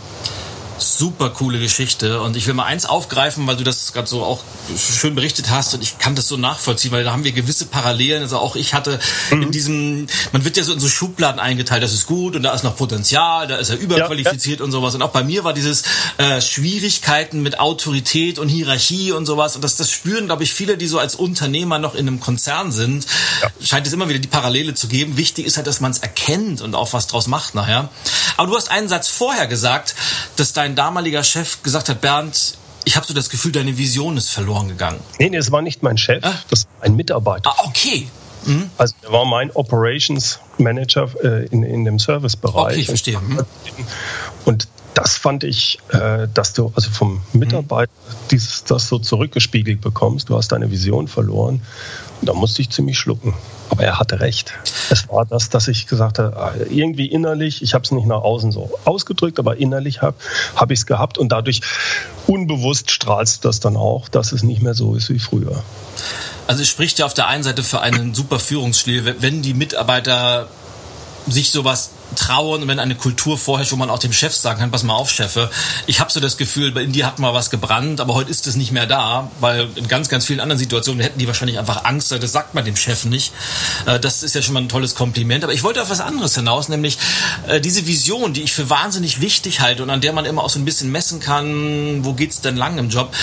super coole Geschichte. Und ich will mal eins aufgreifen, weil du das gerade so auch schön berichtet hast und ich kann das so nachvollziehen, weil da haben wir gewisse Parallelen. Also auch ich hatte mhm. in diesem, man wird ja so in so Schubladen eingeteilt, das ist gut und da ist noch Potenzial, da ist er überqualifiziert ja, ja. und sowas. Und auch bei mir war dieses äh, Schwierigkeiten mit Autorität und Hierarchie und sowas. Und das, das spüren, glaube ich, viele, die so als Unternehmer noch in einem Konzern sind, ja. scheint es immer wieder die Parallele zu geben. Wichtig ist halt, dass man es erkennt und auch was draus macht nachher. Aber du hast einen Satz vorher gesagt, dass dein damaliger Chef gesagt hat, Bernd, ich habe so das Gefühl, deine Vision ist verloren gegangen. Nee, nee, es war nicht mein Chef, ah. das war ein Mitarbeiter. Ah, okay. Mhm. Also er war mein Operations Manager äh, in, in dem Servicebereich. Okay, verstehe. Mhm. Und das fand ich, äh, dass du also vom Mitarbeiter mhm. dieses, das so zurückgespiegelt bekommst. Du hast deine Vision verloren. Und da musste ich ziemlich schlucken. Aber er hatte recht. Es war das, dass ich gesagt habe, ah, irgendwie innerlich, ich habe es nicht nach außen so ausgedrückt, aber innerlich habe hab ich es gehabt und dadurch unbewusst strahlst du das dann auch, dass es nicht mehr so ist wie früher. Also es spricht ja auf der einen Seite für einen super Führungsstil, wenn die Mitarbeiter sich sowas trauen, wenn eine Kultur vorherrscht, wo man auch dem Chef sagen kann, pass mal auf, Chefe, ich habe so das Gefühl, in dir hat mal was gebrannt, aber heute ist es nicht mehr da, weil in ganz, ganz vielen anderen Situationen hätten die wahrscheinlich einfach Angst, das sagt man dem Chef nicht. Äh, das ist ja schon mal ein tolles Kompliment. Aber ich wollte auf was anderes hinaus, nämlich äh, diese Vision, die ich für wahnsinnig wichtig halte und an der man immer auch so ein bisschen messen kann, wo geht's denn lang im Job.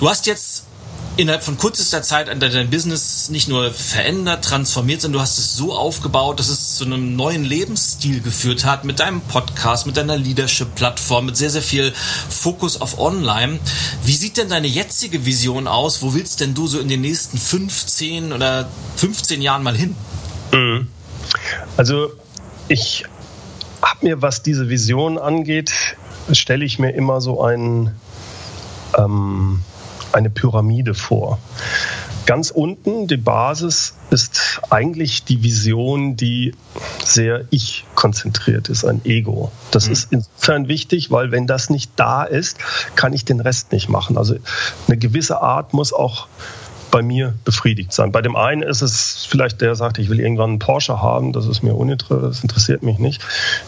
Du hast jetzt innerhalb von kürzester Zeit dein Business nicht nur verändert, transformiert, sondern du hast es so aufgebaut, dass es zu einem neuen Lebensstil geführt hat mit deinem Podcast, mit deiner Leadership-Plattform, mit sehr, sehr viel Fokus auf Online. Wie sieht denn deine jetzige Vision aus? Wo willst denn du so in den nächsten 15 oder 15 Jahren mal hin? Mhm. Also ich habe mir, was diese Vision angeht, stelle ich mir immer so einen ähm, eine Pyramide vor. Ganz unten, die Basis, ist eigentlich die Vision, die sehr ich konzentriert ist, ein Ego. Das mhm. ist insofern wichtig, weil wenn das nicht da ist, kann ich den Rest nicht machen. Also eine gewisse Art muss auch bei mir befriedigt sein. Bei dem einen ist es vielleicht, der sagt, ich will irgendwann einen Porsche haben, das ist mir uninteressant, das interessiert mich nicht.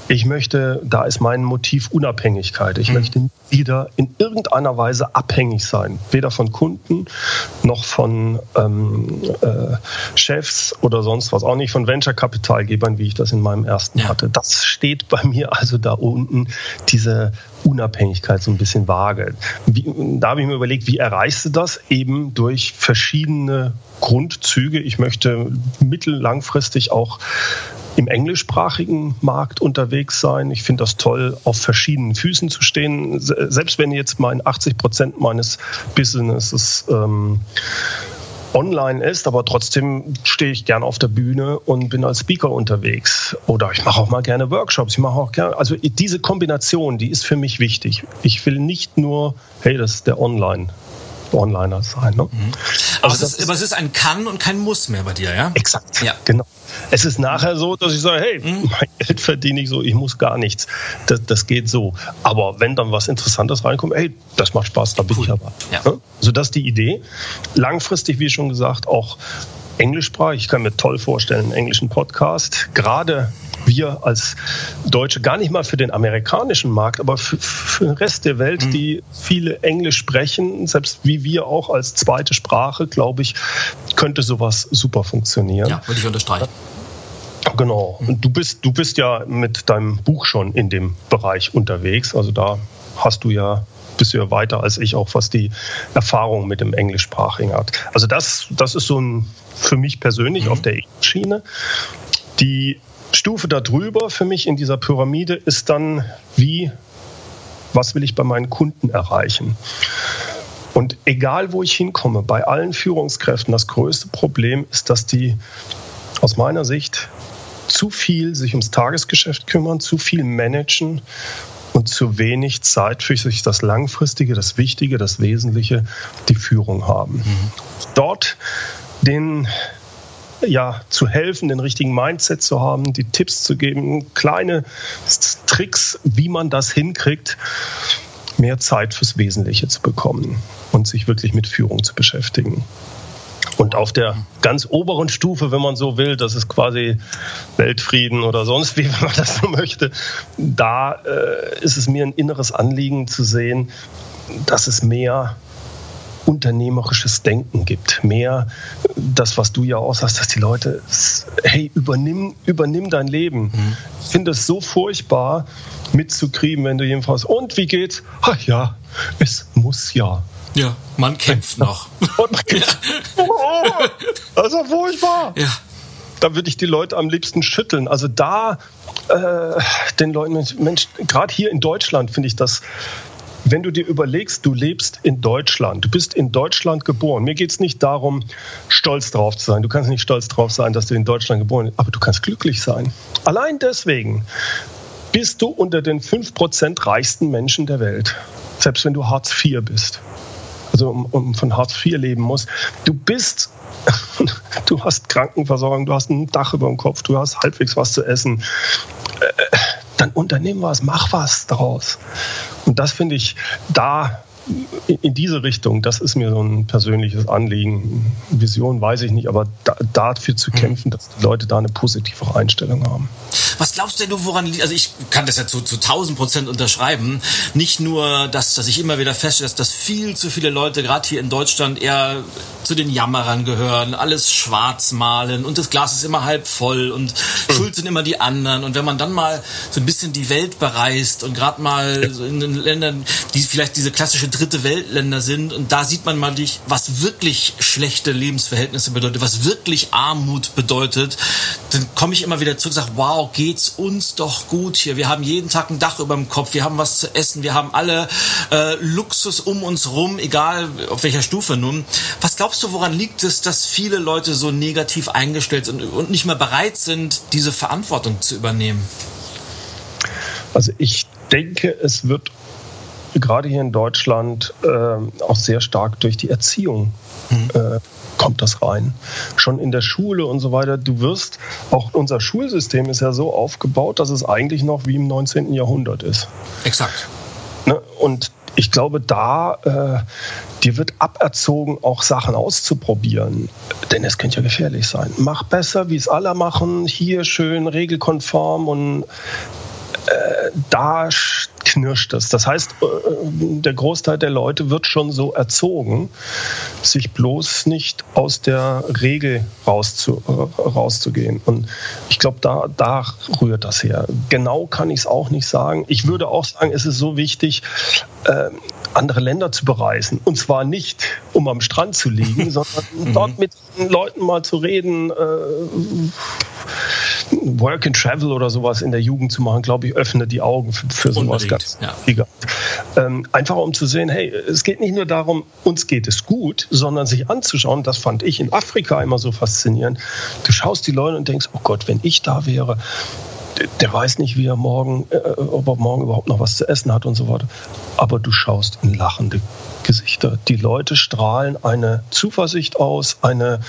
Ich möchte, da ist mein Motiv Unabhängigkeit. Ich mhm. möchte wieder in irgendeiner Weise abhängig sein, weder von Kunden noch von ähm, äh, Chefs oder sonst was, auch nicht von Venture-Kapitalgebern, wie ich das in meinem ersten ja. hatte. Das steht bei mir also da unten, diese Unabhängigkeit so ein bisschen vage. Wie, da habe ich mir überlegt, wie erreichst du das? Eben durch verschiedene Grundzüge. Ich möchte mittellangfristig auch im englischsprachigen Markt unterwegs sein. Ich finde das toll, auf verschiedenen Füßen zu stehen. Selbst wenn jetzt mein 80 Prozent meines Businesses ähm, online ist, aber trotzdem stehe ich gerne auf der Bühne und bin als Speaker unterwegs. Oder ich mache auch mal gerne Workshops. Ich mache auch gerne, also diese Kombination, die ist für mich wichtig. Ich will nicht nur, hey, das ist der Online. Onliner sein. Ne? Mhm. Also aber, es ist, aber es ist ein Kann und kein Muss mehr bei dir, ja? Exakt, ja. genau. Es ist nachher so, dass ich sage, hey, mhm. mein Geld verdiene ich so, ich muss gar nichts. Das, das, geht so. Aber wenn dann was Interessantes reinkommt, hey, das macht Spaß, da bin cool. ich aber. Ja. Also das ist die Idee. Langfristig, wie schon gesagt, auch englischsprachig. Ich kann mir toll vorstellen, einen englischen Podcast. Gerade wir als Deutsche, gar nicht mal für den amerikanischen Markt, aber für, für den Rest der Welt, mhm. die viele Englisch sprechen, selbst wie wir auch als zweite Sprache, glaube ich, könnte sowas super funktionieren. Ja, würde ich unterstreichen. Genau. Und du bist, du bist ja mit deinem Buch schon in dem Bereich unterwegs. Also da hast du ja bist du ja weiter als ich auch, was die Erfahrung mit dem Englischsprachigen hat. Also das, das ist so ein für mich persönlich mhm. auf der Schiene. Die Stufe darüber für mich in dieser Pyramide ist dann, wie, was will ich bei meinen Kunden erreichen? Und egal, wo ich hinkomme, bei allen Führungskräften, das größte Problem ist, dass die aus meiner Sicht zu viel sich ums Tagesgeschäft kümmern, zu viel managen und zu wenig Zeit für sich das Langfristige, das Wichtige, das Wesentliche, die Führung haben. Mhm. Dort den ja, zu helfen, den richtigen Mindset zu haben, die Tipps zu geben, kleine Tricks, wie man das hinkriegt, mehr Zeit fürs Wesentliche zu bekommen und sich wirklich mit Führung zu beschäftigen. Und auf der ganz oberen Stufe, wenn man so will, das ist quasi Weltfrieden oder sonst wie, *laughs* wenn man das so möchte, da äh, ist es mir ein inneres Anliegen zu sehen, dass es mehr unternehmerisches Denken gibt. Mehr das, was du ja auch sagst, dass die Leute, hey, übernimm, übernimm dein Leben. Mhm. Ich finde es so furchtbar mitzukriegen, wenn du jedenfalls, und wie geht's? Ach ja, es muss ja. Ja, man kämpft noch. *laughs* Und man kämpft. Ja. Oh, das ist ja furchtbar. Ja. Da würde ich die Leute am liebsten schütteln. Also da äh, den Leuten, Mensch, gerade hier in Deutschland finde ich das wenn du dir überlegst, du lebst in Deutschland, du bist in Deutschland geboren. Mir geht es nicht darum, stolz drauf zu sein. Du kannst nicht stolz drauf sein, dass du in Deutschland geboren bist, aber du kannst glücklich sein. Allein deswegen bist du unter den 5% reichsten Menschen der Welt, selbst wenn du Hartz IV bist also um, um von Hartz IV leben muss. Du bist, *laughs* du hast Krankenversorgung, du hast ein Dach über dem Kopf, du hast halbwegs was zu essen. Äh, dann unternehmen was, mach was daraus. Und das finde ich da in diese Richtung, das ist mir so ein persönliches Anliegen. Vision weiß ich nicht, aber da, dafür zu hm. kämpfen, dass die Leute da eine positivere Einstellung haben. Was glaubst denn du, woran liegt? Also ich kann das ja zu, zu 1000 Prozent unterschreiben. Nicht nur, dass, dass ich immer wieder feststelle, dass, dass viel zu viele Leute, gerade hier in Deutschland, eher zu den Jammerern gehören, alles schwarz malen und das Glas ist immer halb voll und mhm. schuld sind immer die anderen. Und wenn man dann mal so ein bisschen die Welt bereist und gerade mal so in den Ländern, die vielleicht diese klassische dritte Weltländer sind und da sieht man mal, was wirklich schlechte Lebensverhältnisse bedeutet, was wirklich Armut bedeutet, dann komme ich immer wieder zurück und sage, wow, geht's uns doch gut hier. Wir haben jeden Tag ein Dach über dem Kopf, wir haben was zu essen, wir haben alle äh, Luxus um uns rum, egal auf welcher Stufe nun. Was glaubst du, woran liegt es, dass viele Leute so negativ eingestellt sind und nicht mehr bereit sind, diese Verantwortung zu übernehmen? Also ich denke, es wird gerade hier in Deutschland äh, auch sehr stark durch die Erziehung mhm. äh, kommt das rein. Schon in der Schule und so weiter. Du wirst, auch unser Schulsystem ist ja so aufgebaut, dass es eigentlich noch wie im 19. Jahrhundert ist. Exakt. Ne? Und ich glaube, da äh, dir wird aberzogen, auch Sachen auszuprobieren. Denn es könnte ja gefährlich sein. Mach besser, wie es alle machen, hier schön regelkonform und äh, da knirscht es. Das heißt, äh, der Großteil der Leute wird schon so erzogen, sich bloß nicht aus der Regel rauszu, äh, rauszugehen. Und ich glaube, da, da rührt das her. Genau kann ich es auch nicht sagen. Ich würde auch sagen, es ist so wichtig, äh, andere Länder zu bereisen. Und zwar nicht, um am Strand zu liegen, *laughs* sondern mhm. dort mit den Leuten mal zu reden. Äh, Work and Travel oder sowas in der Jugend zu machen, glaube ich, öffnet die Augen für, für sowas ganz ja. ähm, Einfach um zu sehen, hey, es geht nicht nur darum, uns geht es gut, sondern sich anzuschauen, das fand ich in Afrika immer so faszinierend. Du schaust die Leute und denkst, oh Gott, wenn ich da wäre, der weiß nicht, wie er morgen, äh, ob er morgen überhaupt noch was zu essen hat und so weiter. Aber du schaust in lachende Gesichter. Die Leute strahlen eine Zuversicht aus, eine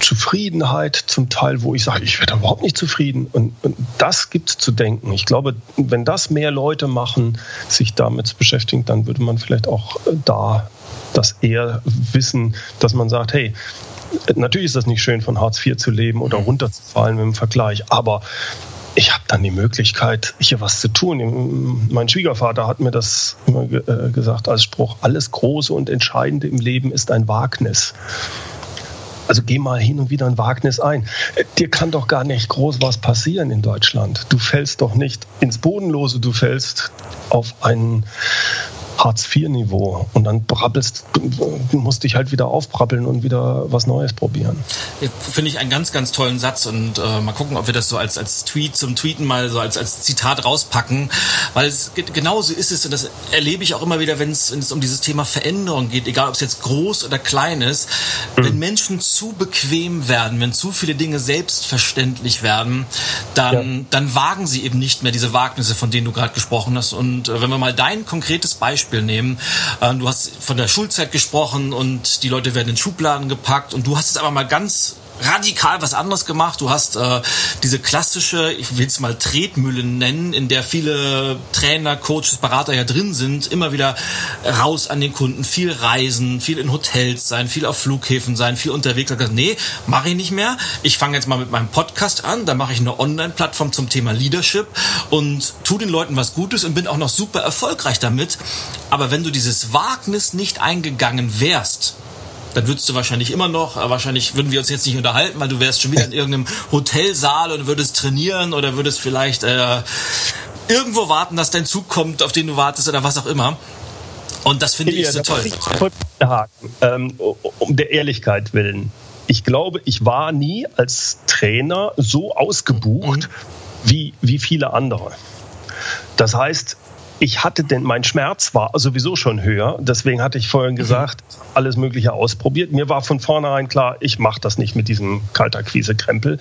Zufriedenheit zum Teil, wo ich sage, ich werde überhaupt nicht zufrieden. Und, und das gibt es zu denken. Ich glaube, wenn das mehr Leute machen, sich damit zu beschäftigen, dann würde man vielleicht auch äh, da das eher wissen, dass man sagt, hey, Natürlich ist das nicht schön, von Hartz IV zu leben oder mhm. runterzufallen im Vergleich, aber ich habe dann die Möglichkeit, hier was zu tun. Mein Schwiegervater hat mir das immer äh, gesagt als Spruch, alles Große und Entscheidende im Leben ist ein Wagnis. Also geh mal hin und wieder ein Wagnis ein. Dir kann doch gar nicht groß was passieren in Deutschland. Du fällst doch nicht ins Bodenlose, du fällst auf einen Hartz-IV-Niveau und dann brabbelst, du musst dich halt wieder aufbrabbeln und wieder was Neues probieren. Ja, Finde ich einen ganz, ganz tollen Satz und äh, mal gucken, ob wir das so als, als Tweet zum Tweeten mal so als, als Zitat rauspacken, weil es genauso ist es und das erlebe ich auch immer wieder, wenn es, wenn es um dieses Thema Veränderung geht, egal ob es jetzt groß oder klein ist, mhm. wenn Menschen zu bequem werden, wenn zu viele Dinge selbstverständlich werden, dann, ja. dann wagen sie eben nicht mehr diese Wagnisse, von denen du gerade gesprochen hast und äh, wenn wir mal dein konkretes Beispiel Beispiel nehmen. Äh, du hast von der Schulzeit gesprochen und die Leute werden in Schubladen gepackt und du hast es aber mal ganz radikal was anderes gemacht. Du hast äh, diese klassische, ich will es mal Tretmühle nennen, in der viele Trainer, Coaches, Berater ja drin sind, immer wieder raus an den Kunden, viel reisen, viel in Hotels sein, viel auf Flughäfen sein, viel unterwegs. Nee, mache ich nicht mehr. Ich fange jetzt mal mit meinem Podcast an, da mache ich eine Online-Plattform zum Thema Leadership und tu den Leuten was Gutes und bin auch noch super erfolgreich damit. Aber wenn du dieses Wagnis nicht eingegangen wärst, dann würdest du wahrscheinlich immer noch, äh, wahrscheinlich würden wir uns jetzt nicht unterhalten, weil du wärst schon wieder in irgendeinem *laughs* Hotelsaal und würdest trainieren oder würdest vielleicht äh, irgendwo warten, dass dein Zug kommt, auf den du wartest oder was auch immer. Und das finde ich so toll. Ähm, um der Ehrlichkeit willen. Ich glaube, ich war nie als Trainer so ausgebucht mhm. wie, wie viele andere. Das heißt, ich hatte denn, mein Schmerz war sowieso schon höher. Deswegen hatte ich vorhin mhm. gesagt, alles Mögliche ausprobiert. Mir war von vornherein klar, ich mache das nicht mit diesem Kaltakquise-Krempel.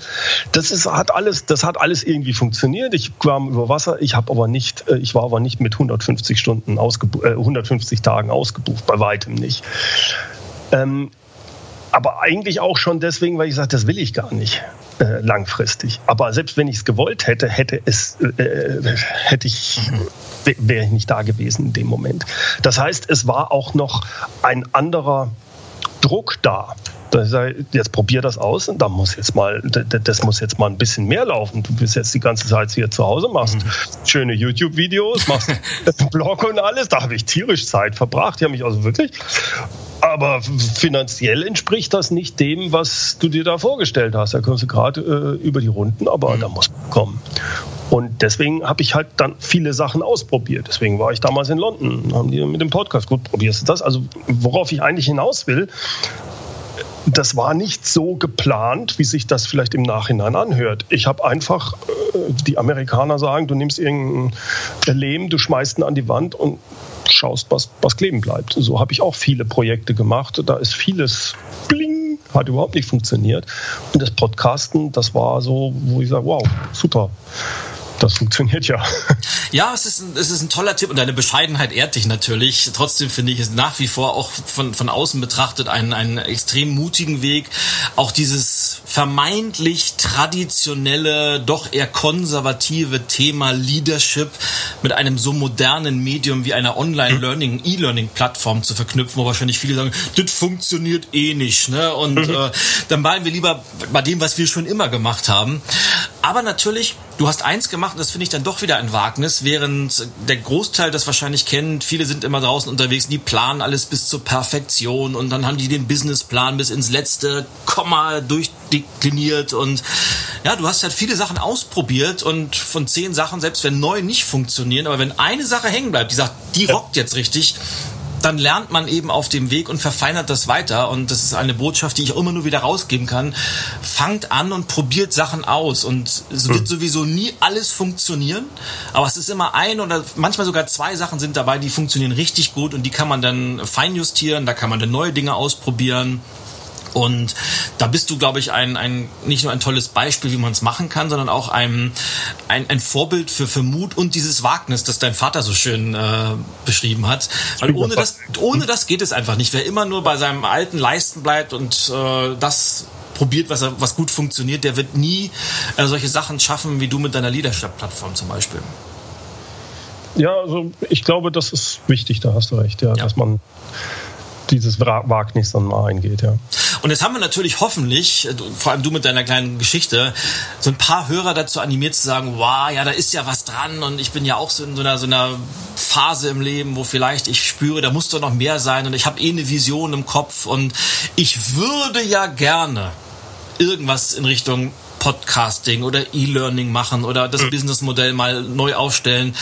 Das ist, hat alles, das hat alles irgendwie funktioniert. Ich kam über Wasser. Ich habe aber nicht, äh, ich war aber nicht mit 150 Stunden ausgebucht, äh, 150 Tagen ausgebucht, bei weitem nicht. Ähm, aber eigentlich auch schon deswegen, weil ich sage, das will ich gar nicht äh, langfristig. Aber selbst wenn ich es gewollt hätte, hätte es, äh, äh hätte ich mhm wäre ich nicht da gewesen in dem Moment. Das heißt, es war auch noch ein anderer Druck da. Jetzt probier das aus und da muss jetzt mal, das muss jetzt mal ein bisschen mehr laufen. Du bist jetzt die ganze Zeit hier zu Hause, machst mhm. schöne YouTube-Videos, machst *laughs* einen Blog und alles. Da habe ich tierisch Zeit verbracht. Die haben mich also wirklich. Aber finanziell entspricht das nicht dem, was du dir da vorgestellt hast. Da kommst du gerade äh, über die Runden, aber mhm. da muss man kommen. Und deswegen habe ich halt dann viele Sachen ausprobiert. Deswegen war ich damals in London, haben die mit dem Podcast, gut, probierst du das? Also worauf ich eigentlich hinaus will, das war nicht so geplant, wie sich das vielleicht im Nachhinein anhört. Ich habe einfach, äh, die Amerikaner sagen, du nimmst irgendein Lehm, du schmeißt ihn an die Wand und schaust, was, was kleben bleibt. So habe ich auch viele Projekte gemacht. Da ist vieles bling, hat überhaupt nicht funktioniert. Und das Podcasten, das war so, wo ich sage, wow, super das funktioniert ja. *laughs* Ja, es ist, ein, es ist ein toller Tipp und deine Bescheidenheit ehrt dich natürlich. Trotzdem finde ich es nach wie vor auch von, von außen betrachtet einen, einen extrem mutigen Weg. Auch dieses vermeintlich traditionelle, doch eher konservative Thema Leadership mit einem so modernen Medium wie einer Online-Learning, E-Learning-Plattform zu verknüpfen, wo wahrscheinlich viele sagen, das funktioniert eh nicht. Ne? Und mhm. äh, dann bleiben wir lieber bei dem, was wir schon immer gemacht haben. Aber natürlich, du hast eins gemacht das finde ich dann doch wieder ein Wagnis, während der Großteil das wahrscheinlich kennt. Viele sind immer draußen unterwegs, die planen alles bis zur Perfektion und dann haben die den Businessplan bis ins letzte Komma durchdekliniert und ja, du hast halt viele Sachen ausprobiert und von zehn Sachen, selbst wenn neun nicht funktionieren, aber wenn eine Sache hängen bleibt, die sagt, die rockt jetzt richtig, dann lernt man eben auf dem Weg und verfeinert das weiter. Und das ist eine Botschaft, die ich auch immer nur wieder rausgeben kann. Fangt an und probiert Sachen aus. Und es wird hm. sowieso nie alles funktionieren. Aber es ist immer ein oder manchmal sogar zwei Sachen sind dabei, die funktionieren richtig gut und die kann man dann feinjustieren. Da kann man dann neue Dinge ausprobieren. Und da bist du, glaube ich, ein, ein nicht nur ein tolles Beispiel, wie man es machen kann, sondern auch ein, ein, ein Vorbild für, für Mut und dieses Wagnis, das dein Vater so schön äh, beschrieben hat. Weil ohne das, ohne das geht es einfach nicht. Wer immer nur bei seinem alten Leisten bleibt und äh, das probiert, was, was gut funktioniert, der wird nie äh, solche Sachen schaffen, wie du mit deiner Leadership-Plattform zum Beispiel. Ja, also ich glaube, das ist wichtig, da hast du recht, ja, ja. dass man dieses Wagnis dann mal eingeht, ja. Und jetzt haben wir natürlich hoffentlich, vor allem du mit deiner kleinen Geschichte, so ein paar Hörer dazu animiert zu sagen, wow, ja, da ist ja was dran und ich bin ja auch so in so einer, so einer Phase im Leben, wo vielleicht ich spüre, da muss doch noch mehr sein und ich habe eh eine Vision im Kopf und ich würde ja gerne irgendwas in Richtung Podcasting oder E-Learning machen oder das mhm. Businessmodell mal neu aufstellen.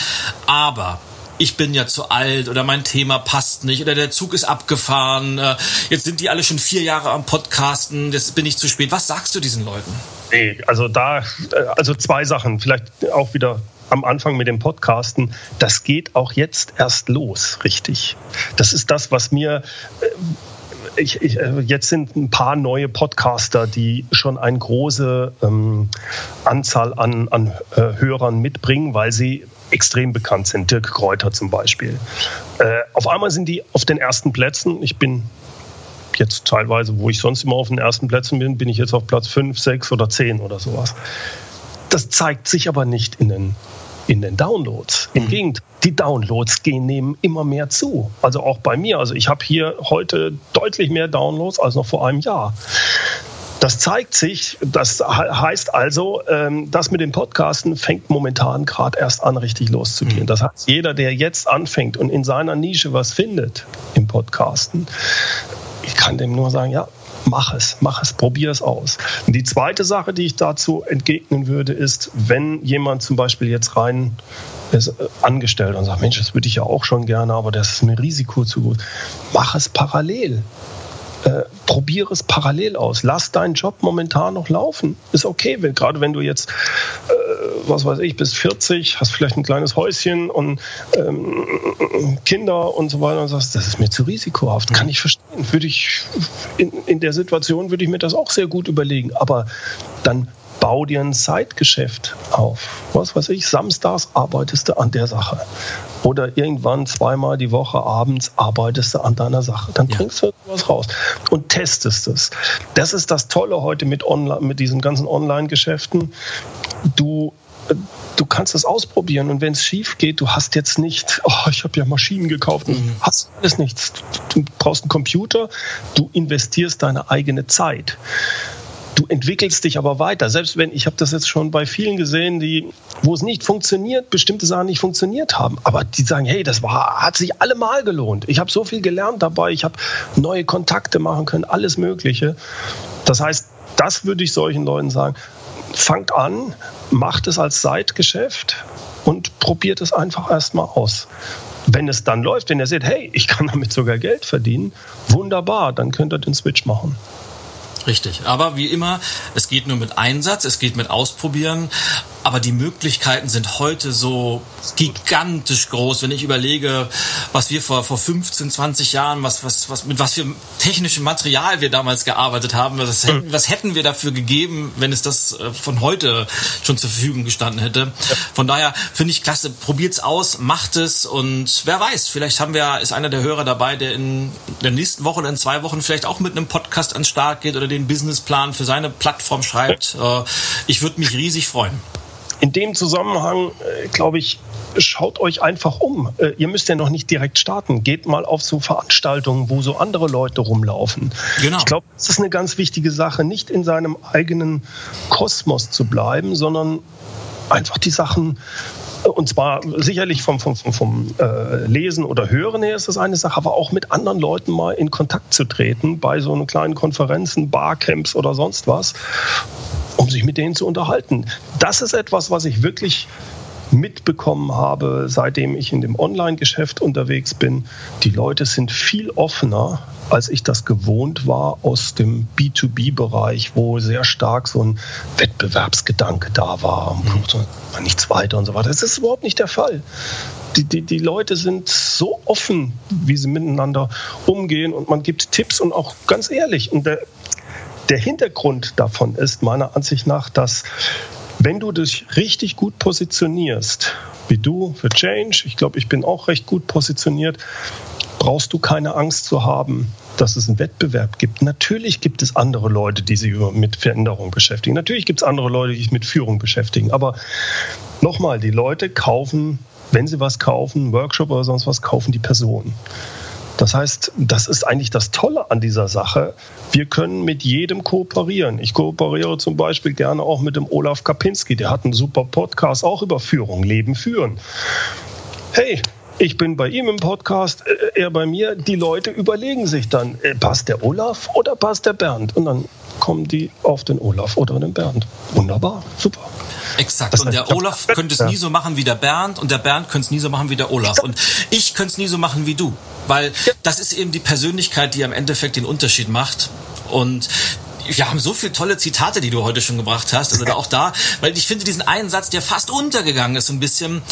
Aber ich bin ja zu alt oder mein Thema passt nicht oder der Zug ist abgefahren. Äh, jetzt sind die alle schon vier Jahre am Podcasten, jetzt bin ich zu spät. Was sagst du diesen Leuten? Nee, also da, äh, also zwei Sachen. Vielleicht auch wieder am Anfang mit dem Podcasten, das geht auch jetzt erst los, richtig. Das ist das, was mir äh, ich, ich, jetzt sind ein paar neue Podcaster, die schon eine große ähm, Anzahl an, an äh, Hörern mitbringen, weil sie extrem bekannt sind. Dirk Kräuter zum Beispiel. Äh, auf einmal sind die auf den ersten Plätzen. Ich bin jetzt teilweise, wo ich sonst immer auf den ersten Plätzen bin, bin ich jetzt auf Platz 5, 6 oder 10 oder sowas. Das zeigt sich aber nicht in den, in den Downloads. Im mhm. Gegenteil, die Downloads gehen nehmen immer mehr zu. Also auch bei mir. Also ich habe hier heute deutlich mehr Downloads als noch vor einem Jahr. Das zeigt sich, das heißt also, ähm, das mit dem Podcasten fängt momentan gerade erst an, richtig loszugehen. Mhm. Das heißt, jeder, der jetzt anfängt und in seiner Nische was findet im Podcasten, ich kann dem nur sagen, ja, mach es, mach es, probier es aus. Und die zweite Sache, die ich dazu entgegnen würde, ist, wenn jemand zum Beispiel jetzt rein ist äh, angestellt und sagt, Mensch, das würde ich ja auch schon gerne, aber das ist mir Risiko zu gut. Mach es parallel äh, probiere es parallel aus. Lass deinen Job momentan noch laufen. Ist okay, wenn, gerade wenn du jetzt, äh, was weiß ich, bist 40, hast vielleicht ein kleines Häuschen und ähm, Kinder und so weiter und sagst, das ist mir zu risikohaft. Kann ich verstehen. Würde ich, in, in der Situation würde ich mir das auch sehr gut überlegen. Aber dann bau dir ein Zeitgeschäft auf. Was weiß ich, samstags arbeitest du an der Sache. Oder irgendwann zweimal die Woche abends arbeitest du an deiner Sache. Dann ja. bringst du was raus und testest es. Das ist das Tolle heute mit, Online, mit diesen ganzen Online-Geschäften. Du du kannst es ausprobieren und wenn es schief geht, du hast jetzt nicht, oh, ich habe ja Maschinen gekauft, mhm. hast alles nichts. Du brauchst einen Computer, du investierst deine eigene Zeit. Du entwickelst dich aber weiter. Selbst wenn, ich habe das jetzt schon bei vielen gesehen, die, wo es nicht funktioniert, bestimmte Sachen nicht funktioniert haben. Aber die sagen, hey, das war, hat sich allemal gelohnt. Ich habe so viel gelernt dabei, ich habe neue Kontakte machen können, alles Mögliche. Das heißt, das würde ich solchen Leuten sagen. Fangt an, macht es als Seitgeschäft und probiert es einfach erstmal aus. Wenn es dann läuft, wenn ihr seht, hey, ich kann damit sogar Geld verdienen, wunderbar, dann könnt ihr den Switch machen. Richtig. Aber wie immer, es geht nur mit Einsatz, es geht mit Ausprobieren. Aber die Möglichkeiten sind heute so gigantisch groß, wenn ich überlege, was wir vor, vor 15, 20 Jahren, was, was, was, mit was für technischem Material wir damals gearbeitet haben, was, hätten, was hätten wir dafür gegeben, wenn es das äh, von heute schon zur Verfügung gestanden hätte. Von daher finde ich klasse, probiert's aus, macht es und wer weiß, vielleicht haben wir, ist einer der Hörer dabei, der in der nächsten Woche oder in zwei Wochen vielleicht auch mit einem Podcast an den Start geht oder den Businessplan für seine Plattform schreibt. Äh, ich würde mich riesig freuen. In dem Zusammenhang, äh, glaube ich, schaut euch einfach um. Äh, ihr müsst ja noch nicht direkt starten. Geht mal auf so Veranstaltungen, wo so andere Leute rumlaufen. Genau. Ich glaube, das ist eine ganz wichtige Sache, nicht in seinem eigenen Kosmos zu bleiben, sondern einfach die Sachen und zwar sicherlich vom, vom, vom, vom äh, Lesen oder Hören her ist das eine Sache, aber auch mit anderen Leuten mal in Kontakt zu treten bei so einen kleinen Konferenzen, Barcamps oder sonst was um sich mit denen zu unterhalten. Das ist etwas, was ich wirklich mitbekommen habe, seitdem ich in dem Online-Geschäft unterwegs bin. Die Leute sind viel offener, als ich das gewohnt war aus dem B2B-Bereich, wo sehr stark so ein Wettbewerbsgedanke da war. Mhm. Nichts weiter und so weiter. Das ist überhaupt nicht der Fall. Die, die, die Leute sind so offen, wie sie miteinander umgehen und man gibt Tipps und auch ganz ehrlich. Und der der Hintergrund davon ist meiner Ansicht nach, dass wenn du dich richtig gut positionierst, wie du für Change, ich glaube, ich bin auch recht gut positioniert, brauchst du keine Angst zu haben, dass es einen Wettbewerb gibt. Natürlich gibt es andere Leute, die sich mit Veränderung beschäftigen. Natürlich gibt es andere Leute, die sich mit Führung beschäftigen. Aber nochmal, die Leute kaufen, wenn sie was kaufen, Workshop oder sonst was, kaufen die Personen. Das heißt, das ist eigentlich das Tolle an dieser Sache. Wir können mit jedem kooperieren. Ich kooperiere zum Beispiel gerne auch mit dem Olaf Kapinski. Der hat einen super Podcast auch über Führung, Leben führen. Hey, ich bin bei ihm im Podcast, äh, er bei mir. Die Leute überlegen sich dann, äh, passt der Olaf oder passt der Bernd? Und dann kommen die auf den Olaf oder den Bernd. Wunderbar, super. Exakt. und der Olaf könnte es nie so machen wie der Bernd und der Bernd könnte es nie so machen wie der Olaf. Und ich könnte es nie so machen wie du. Weil das ist eben die Persönlichkeit, die am Endeffekt den Unterschied macht. Und wir haben so viele tolle Zitate, die du heute schon gebracht hast. Also da auch da, weil ich finde diesen einen Satz, der fast untergegangen ist, so ein bisschen,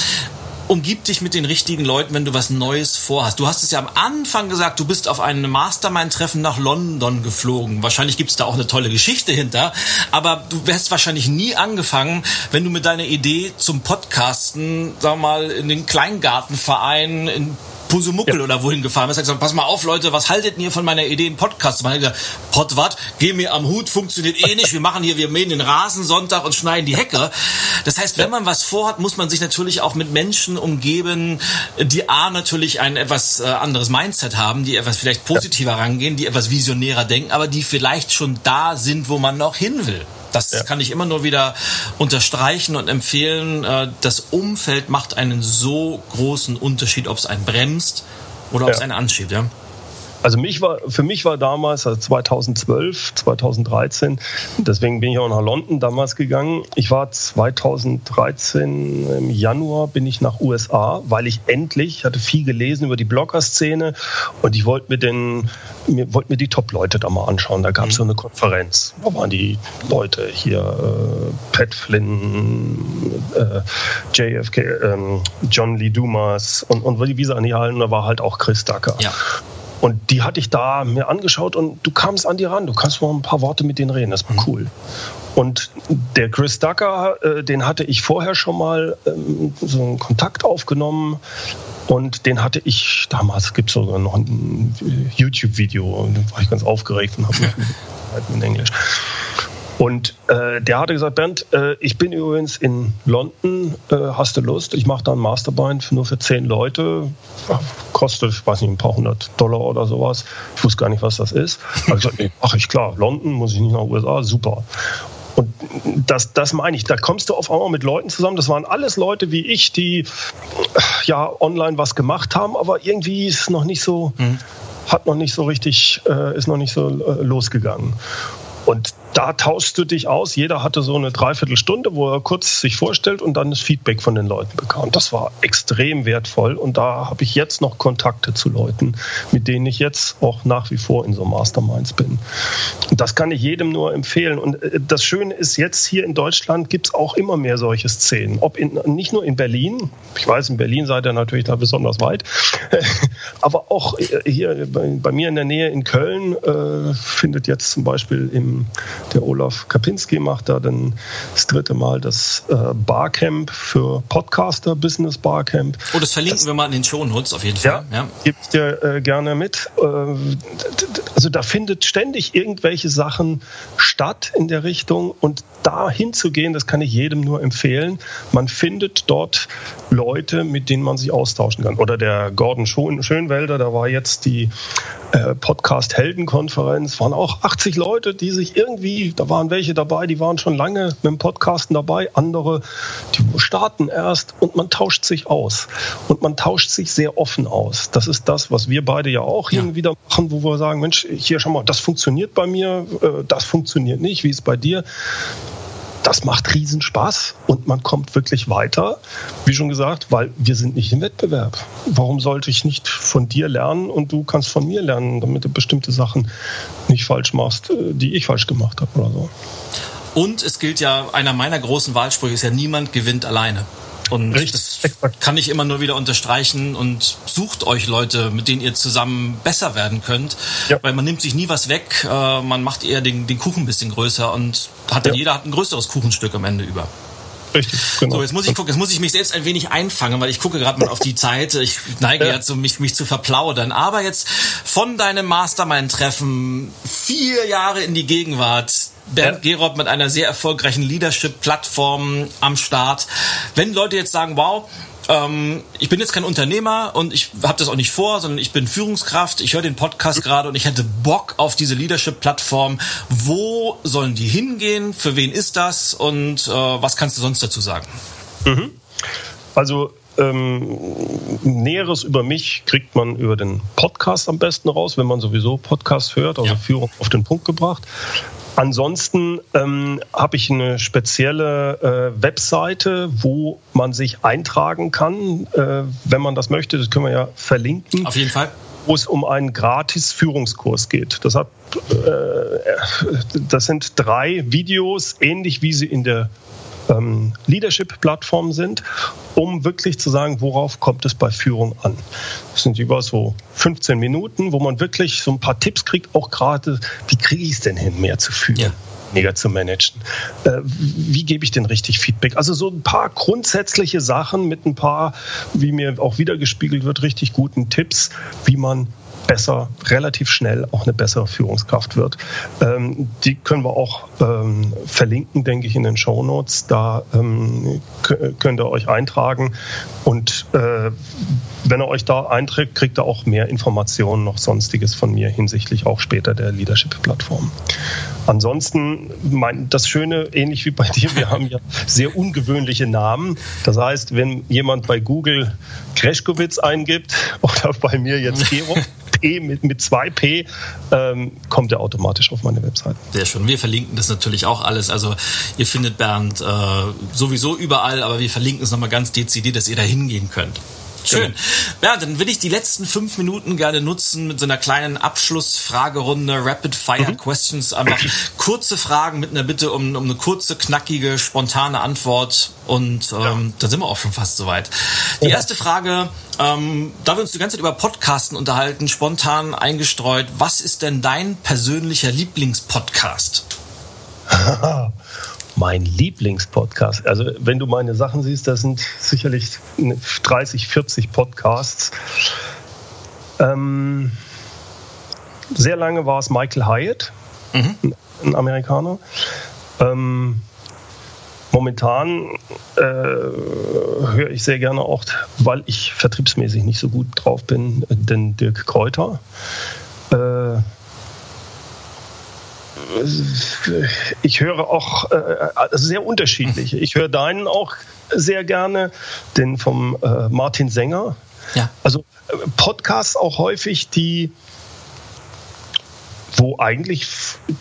umgib dich mit den richtigen Leuten, wenn du was Neues vorhast. Du hast es ja am Anfang gesagt, du bist auf ein Mastermind-Treffen nach London geflogen. Wahrscheinlich gibt es da auch eine tolle Geschichte hinter. Aber du wärst wahrscheinlich nie angefangen, wenn du mit deiner Idee zum Podcasten, sag mal, in den Kleingartenverein in Pusumuckel ja. oder wohin gefahren ist, hat gesagt, pass mal auf, Leute, was haltet ihr von meiner Idee, einen Podcast zu machen? Ich gesagt, Pott wat, geh mir am Hut, funktioniert eh nicht. Wir machen hier, wir mähen den Rasen Sonntag und schneiden die Hecke. Das heißt, wenn man was vorhat, muss man sich natürlich auch mit Menschen umgeben, die A, natürlich ein etwas äh, anderes Mindset haben, die etwas vielleicht positiver rangehen, die etwas visionärer denken, aber die vielleicht schon da sind, wo man noch hin will. Das ja. kann ich immer nur wieder unterstreichen und empfehlen. Äh, das Umfeld macht einen so großen Unterschied, ob es einen bremst oder ob es einen anschiebt. Ja? Also mich war, für mich war damals, also 2012, 2013, deswegen bin ich auch nach London damals gegangen. Ich war 2013 im Januar bin ich nach USA, weil ich endlich, ich hatte viel gelesen über die Blogger-Szene und ich wollte mir den, mir, wollte mir die Top-Leute da mal anschauen. Da gab es mhm. so eine Konferenz. Da waren die Leute hier, äh, Pat Flynn, äh, JFK, äh, John Lee Dumas und, und wie sie an die halten, da war halt auch Chris Ducker. Ja. Und die hatte ich da mir angeschaut und du kamst an die ran, du kannst mal ein paar Worte mit denen reden, das war mhm. cool. Und der Chris Ducker, äh, den hatte ich vorher schon mal ähm, so einen Kontakt aufgenommen und den hatte ich damals, gibt es sogar noch ein YouTube-Video und da war ich ganz aufgeregt und habe mich *laughs* in Englisch. Und äh, der hatte gesagt, Bernd, äh, ich bin übrigens in London, äh, hast du Lust? Ich mache da ein Mastermind nur für zehn Leute, kostet, ich weiß nicht, ein paar hundert Dollar oder sowas. Ich wusste gar nicht, was das ist. *laughs* Aber ich gesagt, nee, ach ich klar, London muss ich nicht nach USA, super. Und das, das meine ich, da kommst du auf einmal mit Leuten zusammen. Das waren alles Leute wie ich, die ja online was gemacht haben, aber irgendwie ist es noch nicht so, mhm. hat noch nicht so richtig, äh, ist noch nicht so äh, losgegangen. Und da tauschst du dich aus. Jeder hatte so eine Dreiviertelstunde, wo er kurz sich vorstellt und dann das Feedback von den Leuten bekam. Das war extrem wertvoll und da habe ich jetzt noch Kontakte zu Leuten, mit denen ich jetzt auch nach wie vor in so Masterminds bin. Und das kann ich jedem nur empfehlen. Und äh, das Schöne ist, jetzt hier in Deutschland gibt es auch immer mehr solche Szenen. Ob in, nicht nur in Berlin, ich weiß, in Berlin seid ihr natürlich da besonders weit, *laughs* aber auch äh, hier bei, bei, mir in der Nähe in Köln äh, findet jetzt zum Beispiel im der Olaf Kapinski macht da dann das dritte Mal das äh, Barcamp für Podcaster, Business Barcamp. Oh, das verlinken das, wir mal in den Show Notes auf jeden Fall. Ja, ja. gebe ich dir äh, gerne mit. Äh, also da findet ständig irgendwelche Sachen statt in der Richtung und da hinzugehen, das kann ich jedem nur empfehlen. Man findet dort Leute, mit denen man sich austauschen kann. Oder der Gordon Schönwelder, da war jetzt die äh, Podcast Heldenkonferenz, waren auch 80 Leute, die sich irgendwie, da waren welche dabei, die waren schon lange mit dem Podcasten dabei, andere, die starten erst und man tauscht sich aus. Und man tauscht sich sehr offen aus. Das ist das, was wir beide ja auch ja. wieder machen, wo wir sagen, Mensch, hier schau mal, das funktioniert bei mir, äh, das funktioniert nicht, wie ist es bei dir? Das macht Riesenspaß und man kommt wirklich weiter. Wie schon gesagt, weil wir sind nicht im Wettbewerb. Warum sollte ich nicht von dir lernen und du kannst von mir lernen, damit du bestimmte Sachen nicht falsch machst, äh, die ich falsch gemacht habe oder so. Und es gilt ja, einer meiner großen Wahlsprüche ist ja, niemand gewinnt alleine. Und Richtig. das kann ich immer nur wieder unterstreichen und sucht euch Leute, mit denen ihr zusammen besser werden könnt, ja. weil man nimmt sich nie was weg, äh, man macht eher den, den Kuchen ein bisschen größer und hat dann ja. jeder hat ein größeres Kuchenstück am Ende über. Richtig, genau. So, jetzt muss ich gucken, jetzt muss ich mich selbst ein wenig einfangen, weil ich gucke gerade mal auf die Zeit. Ich neige ja, zu mich, mich zu verplaudern. Aber jetzt von deinem Mastermind-Treffen vier Jahre in die Gegenwart. Bernd ja. Gerob mit einer sehr erfolgreichen Leadership-Plattform am Start. Wenn Leute jetzt sagen, wow, ähm, ich bin jetzt kein Unternehmer und ich habe das auch nicht vor, sondern ich bin Führungskraft. Ich höre den Podcast gerade und ich hätte Bock auf diese Leadership-Plattform. Wo sollen die hingehen? Für wen ist das? Und äh, was kannst du sonst dazu sagen? Mhm. Also ähm, Näheres über mich kriegt man über den Podcast am besten raus, wenn man sowieso Podcast hört, also ja. Führung auf den Punkt gebracht. Ansonsten ähm, habe ich eine spezielle äh, Webseite, wo man sich eintragen kann, äh, wenn man das möchte. Das können wir ja verlinken. Auf jeden Fall. Wo es um einen gratis Führungskurs geht. Das, hat, äh, das sind drei Videos, ähnlich wie sie in der ähm, Leadership-Plattformen sind, um wirklich zu sagen, worauf kommt es bei Führung an. Das sind über so 15 Minuten, wo man wirklich so ein paar Tipps kriegt, auch gerade, wie kriege ich es denn hin, mehr zu führen. Ja weniger zu managen. Äh, wie gebe ich denn richtig Feedback? Also so ein paar grundsätzliche Sachen mit ein paar, wie mir auch wiedergespiegelt wird, richtig guten Tipps, wie man besser, relativ schnell auch eine bessere Führungskraft wird. Ähm, die können wir auch ähm, verlinken, denke ich, in den Show Notes. Da ähm, könnt ihr euch eintragen und äh, wenn ihr euch da einträgt, kriegt ihr auch mehr Informationen noch sonstiges von mir hinsichtlich auch später der Leadership-Plattform. Ansonsten, mein, das Schöne, ähnlich wie bei *laughs* dir, wir haben ja sehr ungewöhnliche Namen. Das heißt, wenn jemand bei Google Kreschkowitz eingibt *laughs* oder bei mir jetzt Gero, *laughs* P mit, mit zwei P, ähm, kommt er automatisch auf meine Website. Sehr schön. Wir verlinken das natürlich auch alles. Also ihr findet Bernd äh, sowieso überall, aber wir verlinken es nochmal ganz dezidiert, dass ihr da hingehen könnt. Schön. Ja, dann will ich die letzten fünf Minuten gerne nutzen mit so einer kleinen Abschlussfragerunde, Rapid Fire mhm. Questions. Einfach kurze Fragen mit einer Bitte um, um eine kurze, knackige, spontane Antwort. Und ähm, ja. dann sind wir auch schon fast soweit. Die erste Frage, ähm, da wir uns die ganze Zeit über Podcasten unterhalten, spontan eingestreut. Was ist denn dein persönlicher Lieblingspodcast? *laughs* mein Lieblingspodcast. Also wenn du meine Sachen siehst, das sind sicherlich 30, 40 Podcasts. Ähm, sehr lange war es Michael Hyatt, mhm. ein Amerikaner. Ähm, momentan äh, höre ich sehr gerne auch, weil ich vertriebsmäßig nicht so gut drauf bin, den Dirk Kräuter. Äh, ich höre auch äh, also sehr unterschiedliche. Ich höre deinen auch sehr gerne, den vom äh, Martin Sänger. Ja. Also äh, Podcasts auch häufig, die wo eigentlich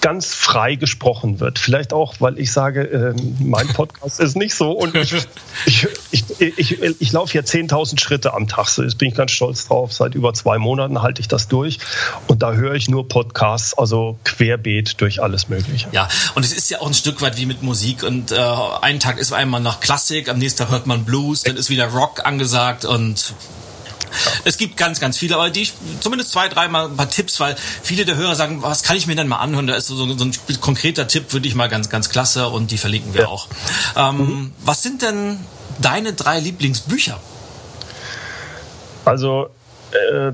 ganz frei gesprochen wird. Vielleicht auch, weil ich sage, äh, mein *laughs* Podcast ist nicht so und ich, *laughs* ich, ich, ich, ich laufe ja 10.000 Schritte am Tag. So, jetzt bin ich ganz stolz drauf. Seit über zwei Monaten halte ich das durch und da höre ich nur Podcasts, also querbeet durch alles Mögliche. Ja, und es ist ja auch ein Stück weit wie mit Musik und äh, einen Tag ist einmal nach Klassik, am nächsten Tag hört man Blues, dann ist wieder Rock angesagt und es gibt ganz, ganz viele, aber die zumindest zwei, dreimal ein paar Tipps, weil viele der Hörer sagen, was kann ich mir denn mal anhören? Da ist so, so ein konkreter Tipp, würde ich mal ganz, ganz klasse und die verlinken wir ja. auch. Ähm, mhm. Was sind denn deine drei Lieblingsbücher? Also äh,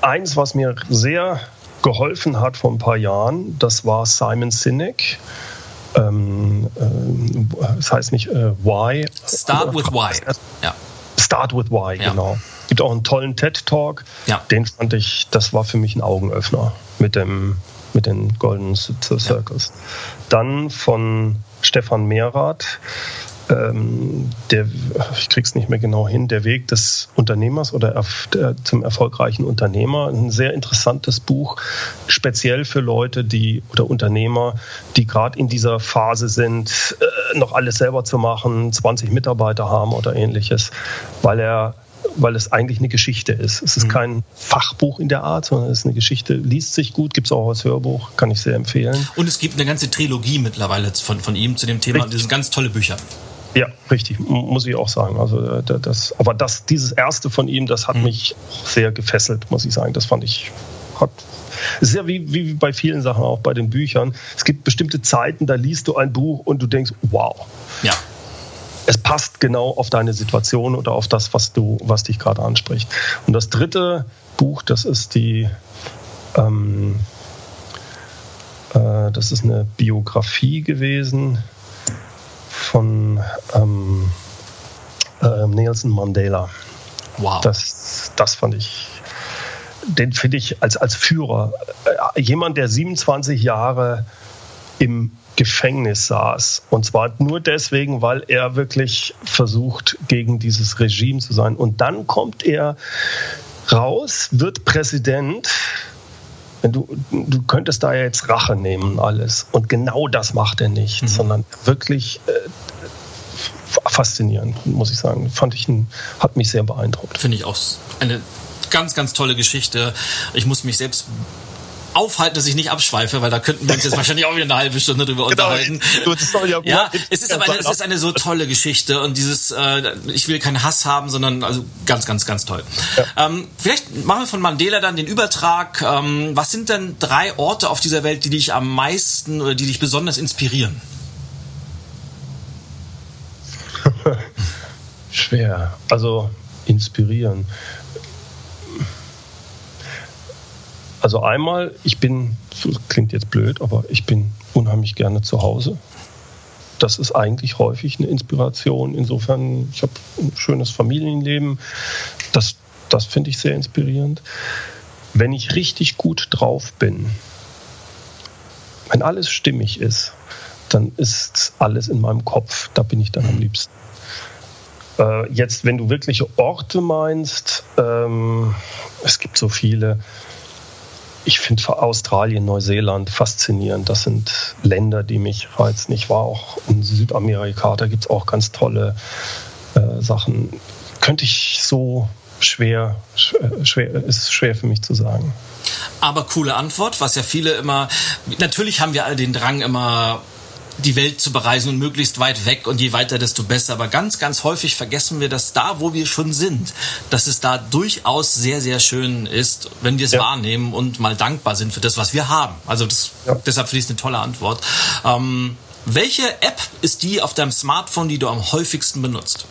eins, was mir sehr geholfen hat vor ein paar Jahren, das war Simon Sinek. Ähm, äh, das heißt nicht äh, Why. Start with Why. Ja. Start with Why, ja. genau gibt auch einen tollen TED-Talk. Ja. Den fand ich, das war für mich ein Augenöffner mit, dem, mit den Golden Circles. Ja. Dann von Stefan Mehrath, ähm, der, ich krieg's nicht mehr genau hin, der Weg des Unternehmers oder erf der, zum erfolgreichen Unternehmer. Ein sehr interessantes Buch, speziell für Leute, die oder Unternehmer, die gerade in dieser Phase sind, äh, noch alles selber zu machen, 20 Mitarbeiter haben oder ähnliches, weil er weil es eigentlich eine Geschichte ist. Es ist mhm. kein Fachbuch in der Art, sondern es ist eine Geschichte, liest sich gut, gibt es auch als Hörbuch, kann ich sehr empfehlen. Und es gibt eine ganze Trilogie mittlerweile von, von ihm zu dem Thema. Richtig. Das sind ganz tolle Bücher. Ja, richtig, muss ich auch sagen. Also äh, das, aber das, dieses erste von ihm, das hat mhm. mich sehr gefesselt, muss ich sagen. Das fand ich, hat ja wie, wie bei vielen Sachen auch bei den Büchern. Es gibt bestimmte Zeiten, da liest du ein Buch und du denkst, wow. Ja es passt genau auf deine Situation oder auf das, was du, was dich gerade anspricht. Und das dritte Buch, das ist die, ähm, äh, das ist eine Biografie gewesen von ähm, äh, Nelson Mandela. Wow. Das, das fand ich, den finde ich als, als Führer, äh, jemand, der 27 Jahre im Gefängnis saß. Und zwar nur deswegen, weil er wirklich versucht, gegen dieses Regime zu sein. Und dann kommt er raus, wird Präsident. Du, du könntest da jetzt Rache nehmen, alles. Und genau das macht er nicht, mhm. sondern wirklich äh, faszinierend, muss ich sagen. Fand ich, hat mich sehr beeindruckt. Finde ich auch eine ganz, ganz tolle Geschichte. Ich muss mich selbst aufhalten, dass ich nicht abschweife, weil da könnten wir uns jetzt *laughs* wahrscheinlich auch wieder eine halbe Stunde drüber genau, unterhalten. Ja, ja, es ist aber eine, es ist eine so tolle Geschichte und dieses, äh, ich will keinen Hass haben, sondern also ganz, ganz, ganz toll. Ja. Ähm, vielleicht machen wir von Mandela dann den Übertrag. Ähm, was sind denn drei Orte auf dieser Welt, die dich am meisten oder die dich besonders inspirieren? *laughs* Schwer. Also inspirieren. Also einmal, ich bin, klingt jetzt blöd, aber ich bin unheimlich gerne zu Hause. Das ist eigentlich häufig eine Inspiration. Insofern, ich habe ein schönes Familienleben. Das, das finde ich sehr inspirierend. Wenn ich richtig gut drauf bin, wenn alles stimmig ist, dann ist alles in meinem Kopf. Da bin ich dann am liebsten. Äh, jetzt, wenn du wirkliche Orte meinst, ähm, es gibt so viele. Ich finde Australien, Neuseeland faszinierend. Das sind Länder, die mich reizen. Ich war auch in Südamerika, da gibt es auch ganz tolle äh, Sachen. Könnte ich so schwer, schwer, ist schwer für mich zu sagen. Aber coole Antwort, was ja viele immer, natürlich haben wir alle den Drang immer die Welt zu bereisen und möglichst weit weg und je weiter, desto besser. Aber ganz, ganz häufig vergessen wir, dass da, wo wir schon sind, dass es da durchaus sehr, sehr schön ist, wenn wir es ja. wahrnehmen und mal dankbar sind für das, was wir haben. Also das, ja. deshalb finde ich es eine tolle Antwort. Ähm, welche App ist die auf deinem Smartphone, die du am häufigsten benutzt?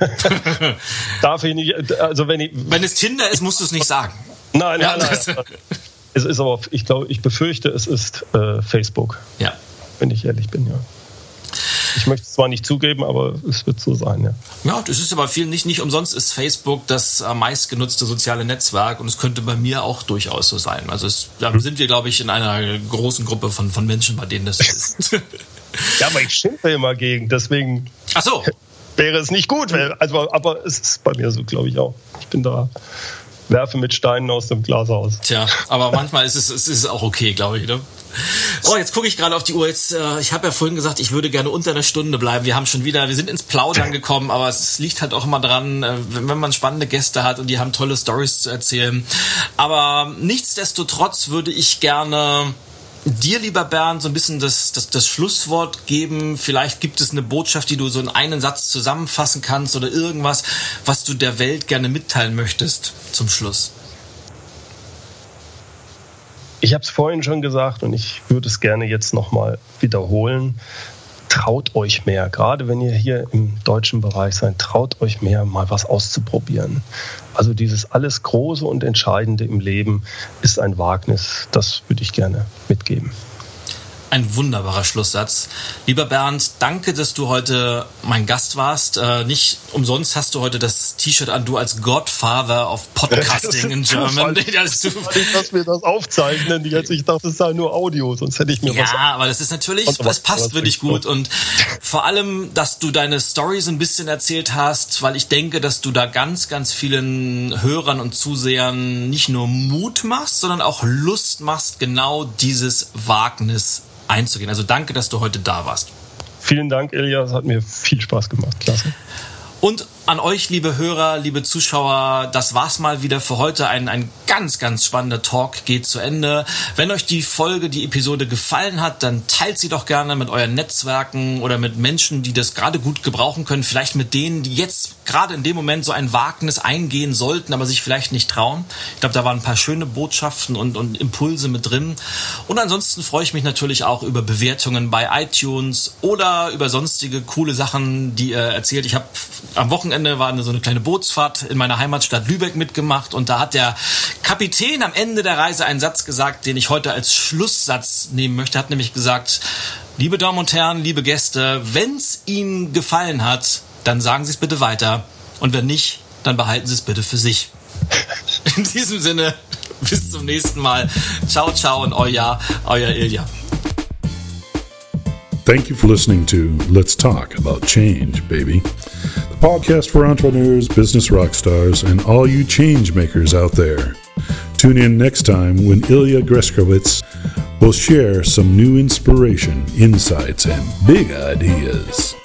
*laughs* Darf ich nicht, also wenn ich. Wenn es Tinder ist, musst du es nicht sagen. Nein, nein, nein. nein. Es ist aber, ich glaube, ich befürchte, es ist äh, Facebook. Ja. Wenn ich ehrlich bin, ja. Ich möchte es zwar nicht zugeben, aber es wird so sein, ja. Ja, das ist aber viel nicht, nicht umsonst ist Facebook das äh, meistgenutzte soziale Netzwerk und es könnte bei mir auch durchaus so sein. Also es, da hm. sind wir, glaube ich, in einer großen Gruppe von, von Menschen, bei denen das ist. *laughs* ja, aber ich schimpfe immer gegen, deswegen. Ach so. Wäre es nicht gut, also, aber es ist bei mir so, glaube ich auch. Ich bin da werfe mit Steinen aus dem Glashaus. Tja, aber manchmal ist es, es ist auch okay, glaube ich. Ne? Oh, jetzt gucke ich gerade auf die Uhr. Jetzt, äh, ich habe ja vorhin gesagt, ich würde gerne unter einer Stunde bleiben. Wir haben schon wieder, wir sind ins Plaudern gekommen, aber es liegt halt auch immer dran, äh, wenn, wenn man spannende Gäste hat und die haben tolle Stories zu erzählen. Aber nichtsdestotrotz würde ich gerne dir, lieber Bernd, so ein bisschen das, das, das Schlusswort geben. Vielleicht gibt es eine Botschaft, die du so in einen Satz zusammenfassen kannst oder irgendwas, was du der Welt gerne mitteilen möchtest zum Schluss. Ich habe es vorhin schon gesagt und ich würde es gerne jetzt nochmal wiederholen traut euch mehr. Gerade wenn ihr hier im deutschen Bereich seid, traut euch mehr, mal was auszuprobieren. Also dieses alles Große und Entscheidende im Leben ist ein Wagnis. Das würde ich gerne mitgeben. Ein wunderbarer Schlusssatz. Lieber Bernd, danke, dass du heute mein Gast warst. Äh, nicht umsonst hast du heute das T-Shirt an, du als Godfather of Podcasting in *laughs* German. Das ist dass wir das aufzeichnen. Jetzt, ich dachte, es sei nur Audio, sonst hätte ich mir ja, was. Ja, aber das ist natürlich, das passt wirklich gut. Und vor allem, dass du deine Story so ein bisschen erzählt hast, weil ich denke, dass du da ganz, ganz vielen Hörern und Zusehern nicht nur Mut machst, sondern auch Lust machst, genau dieses Wagnis einzugehen. Also danke, dass du heute da warst. Vielen Dank, Elias. Hat mir viel Spaß gemacht. Klasse. Und an euch, liebe Hörer, liebe Zuschauer, das war's mal wieder für heute. Ein, ein ganz, ganz spannender Talk geht zu Ende. Wenn euch die Folge, die Episode gefallen hat, dann teilt sie doch gerne mit euren Netzwerken oder mit Menschen, die das gerade gut gebrauchen können. Vielleicht mit denen, die jetzt gerade in dem Moment so ein Wagnis eingehen sollten, aber sich vielleicht nicht trauen. Ich glaube, da waren ein paar schöne Botschaften und, und Impulse mit drin. Und ansonsten freue ich mich natürlich auch über Bewertungen bei iTunes oder über sonstige coole Sachen, die ihr erzählt. Ich habe am Wochenende war eine, so eine kleine Bootsfahrt in meiner Heimatstadt Lübeck mitgemacht und da hat der Kapitän am Ende der Reise einen Satz gesagt, den ich heute als Schlusssatz nehmen möchte. Er hat nämlich gesagt, Liebe Damen und Herren, liebe Gäste, wenn's Ihnen gefallen hat, dann sagen Sie es bitte weiter. Und wenn nicht, dann behalten Sie es bitte für sich. *laughs* In diesem Sinne, *laughs* bis zum nächsten Mal. Ciao, ciao und euer, euer Ilja. Thank you for listening to Let's Talk About Change, baby. Podcast for entrepreneurs, business rock stars, and all you change makers out there. Tune in next time when Ilya Greskowitz will share some new inspiration, insights, and big ideas.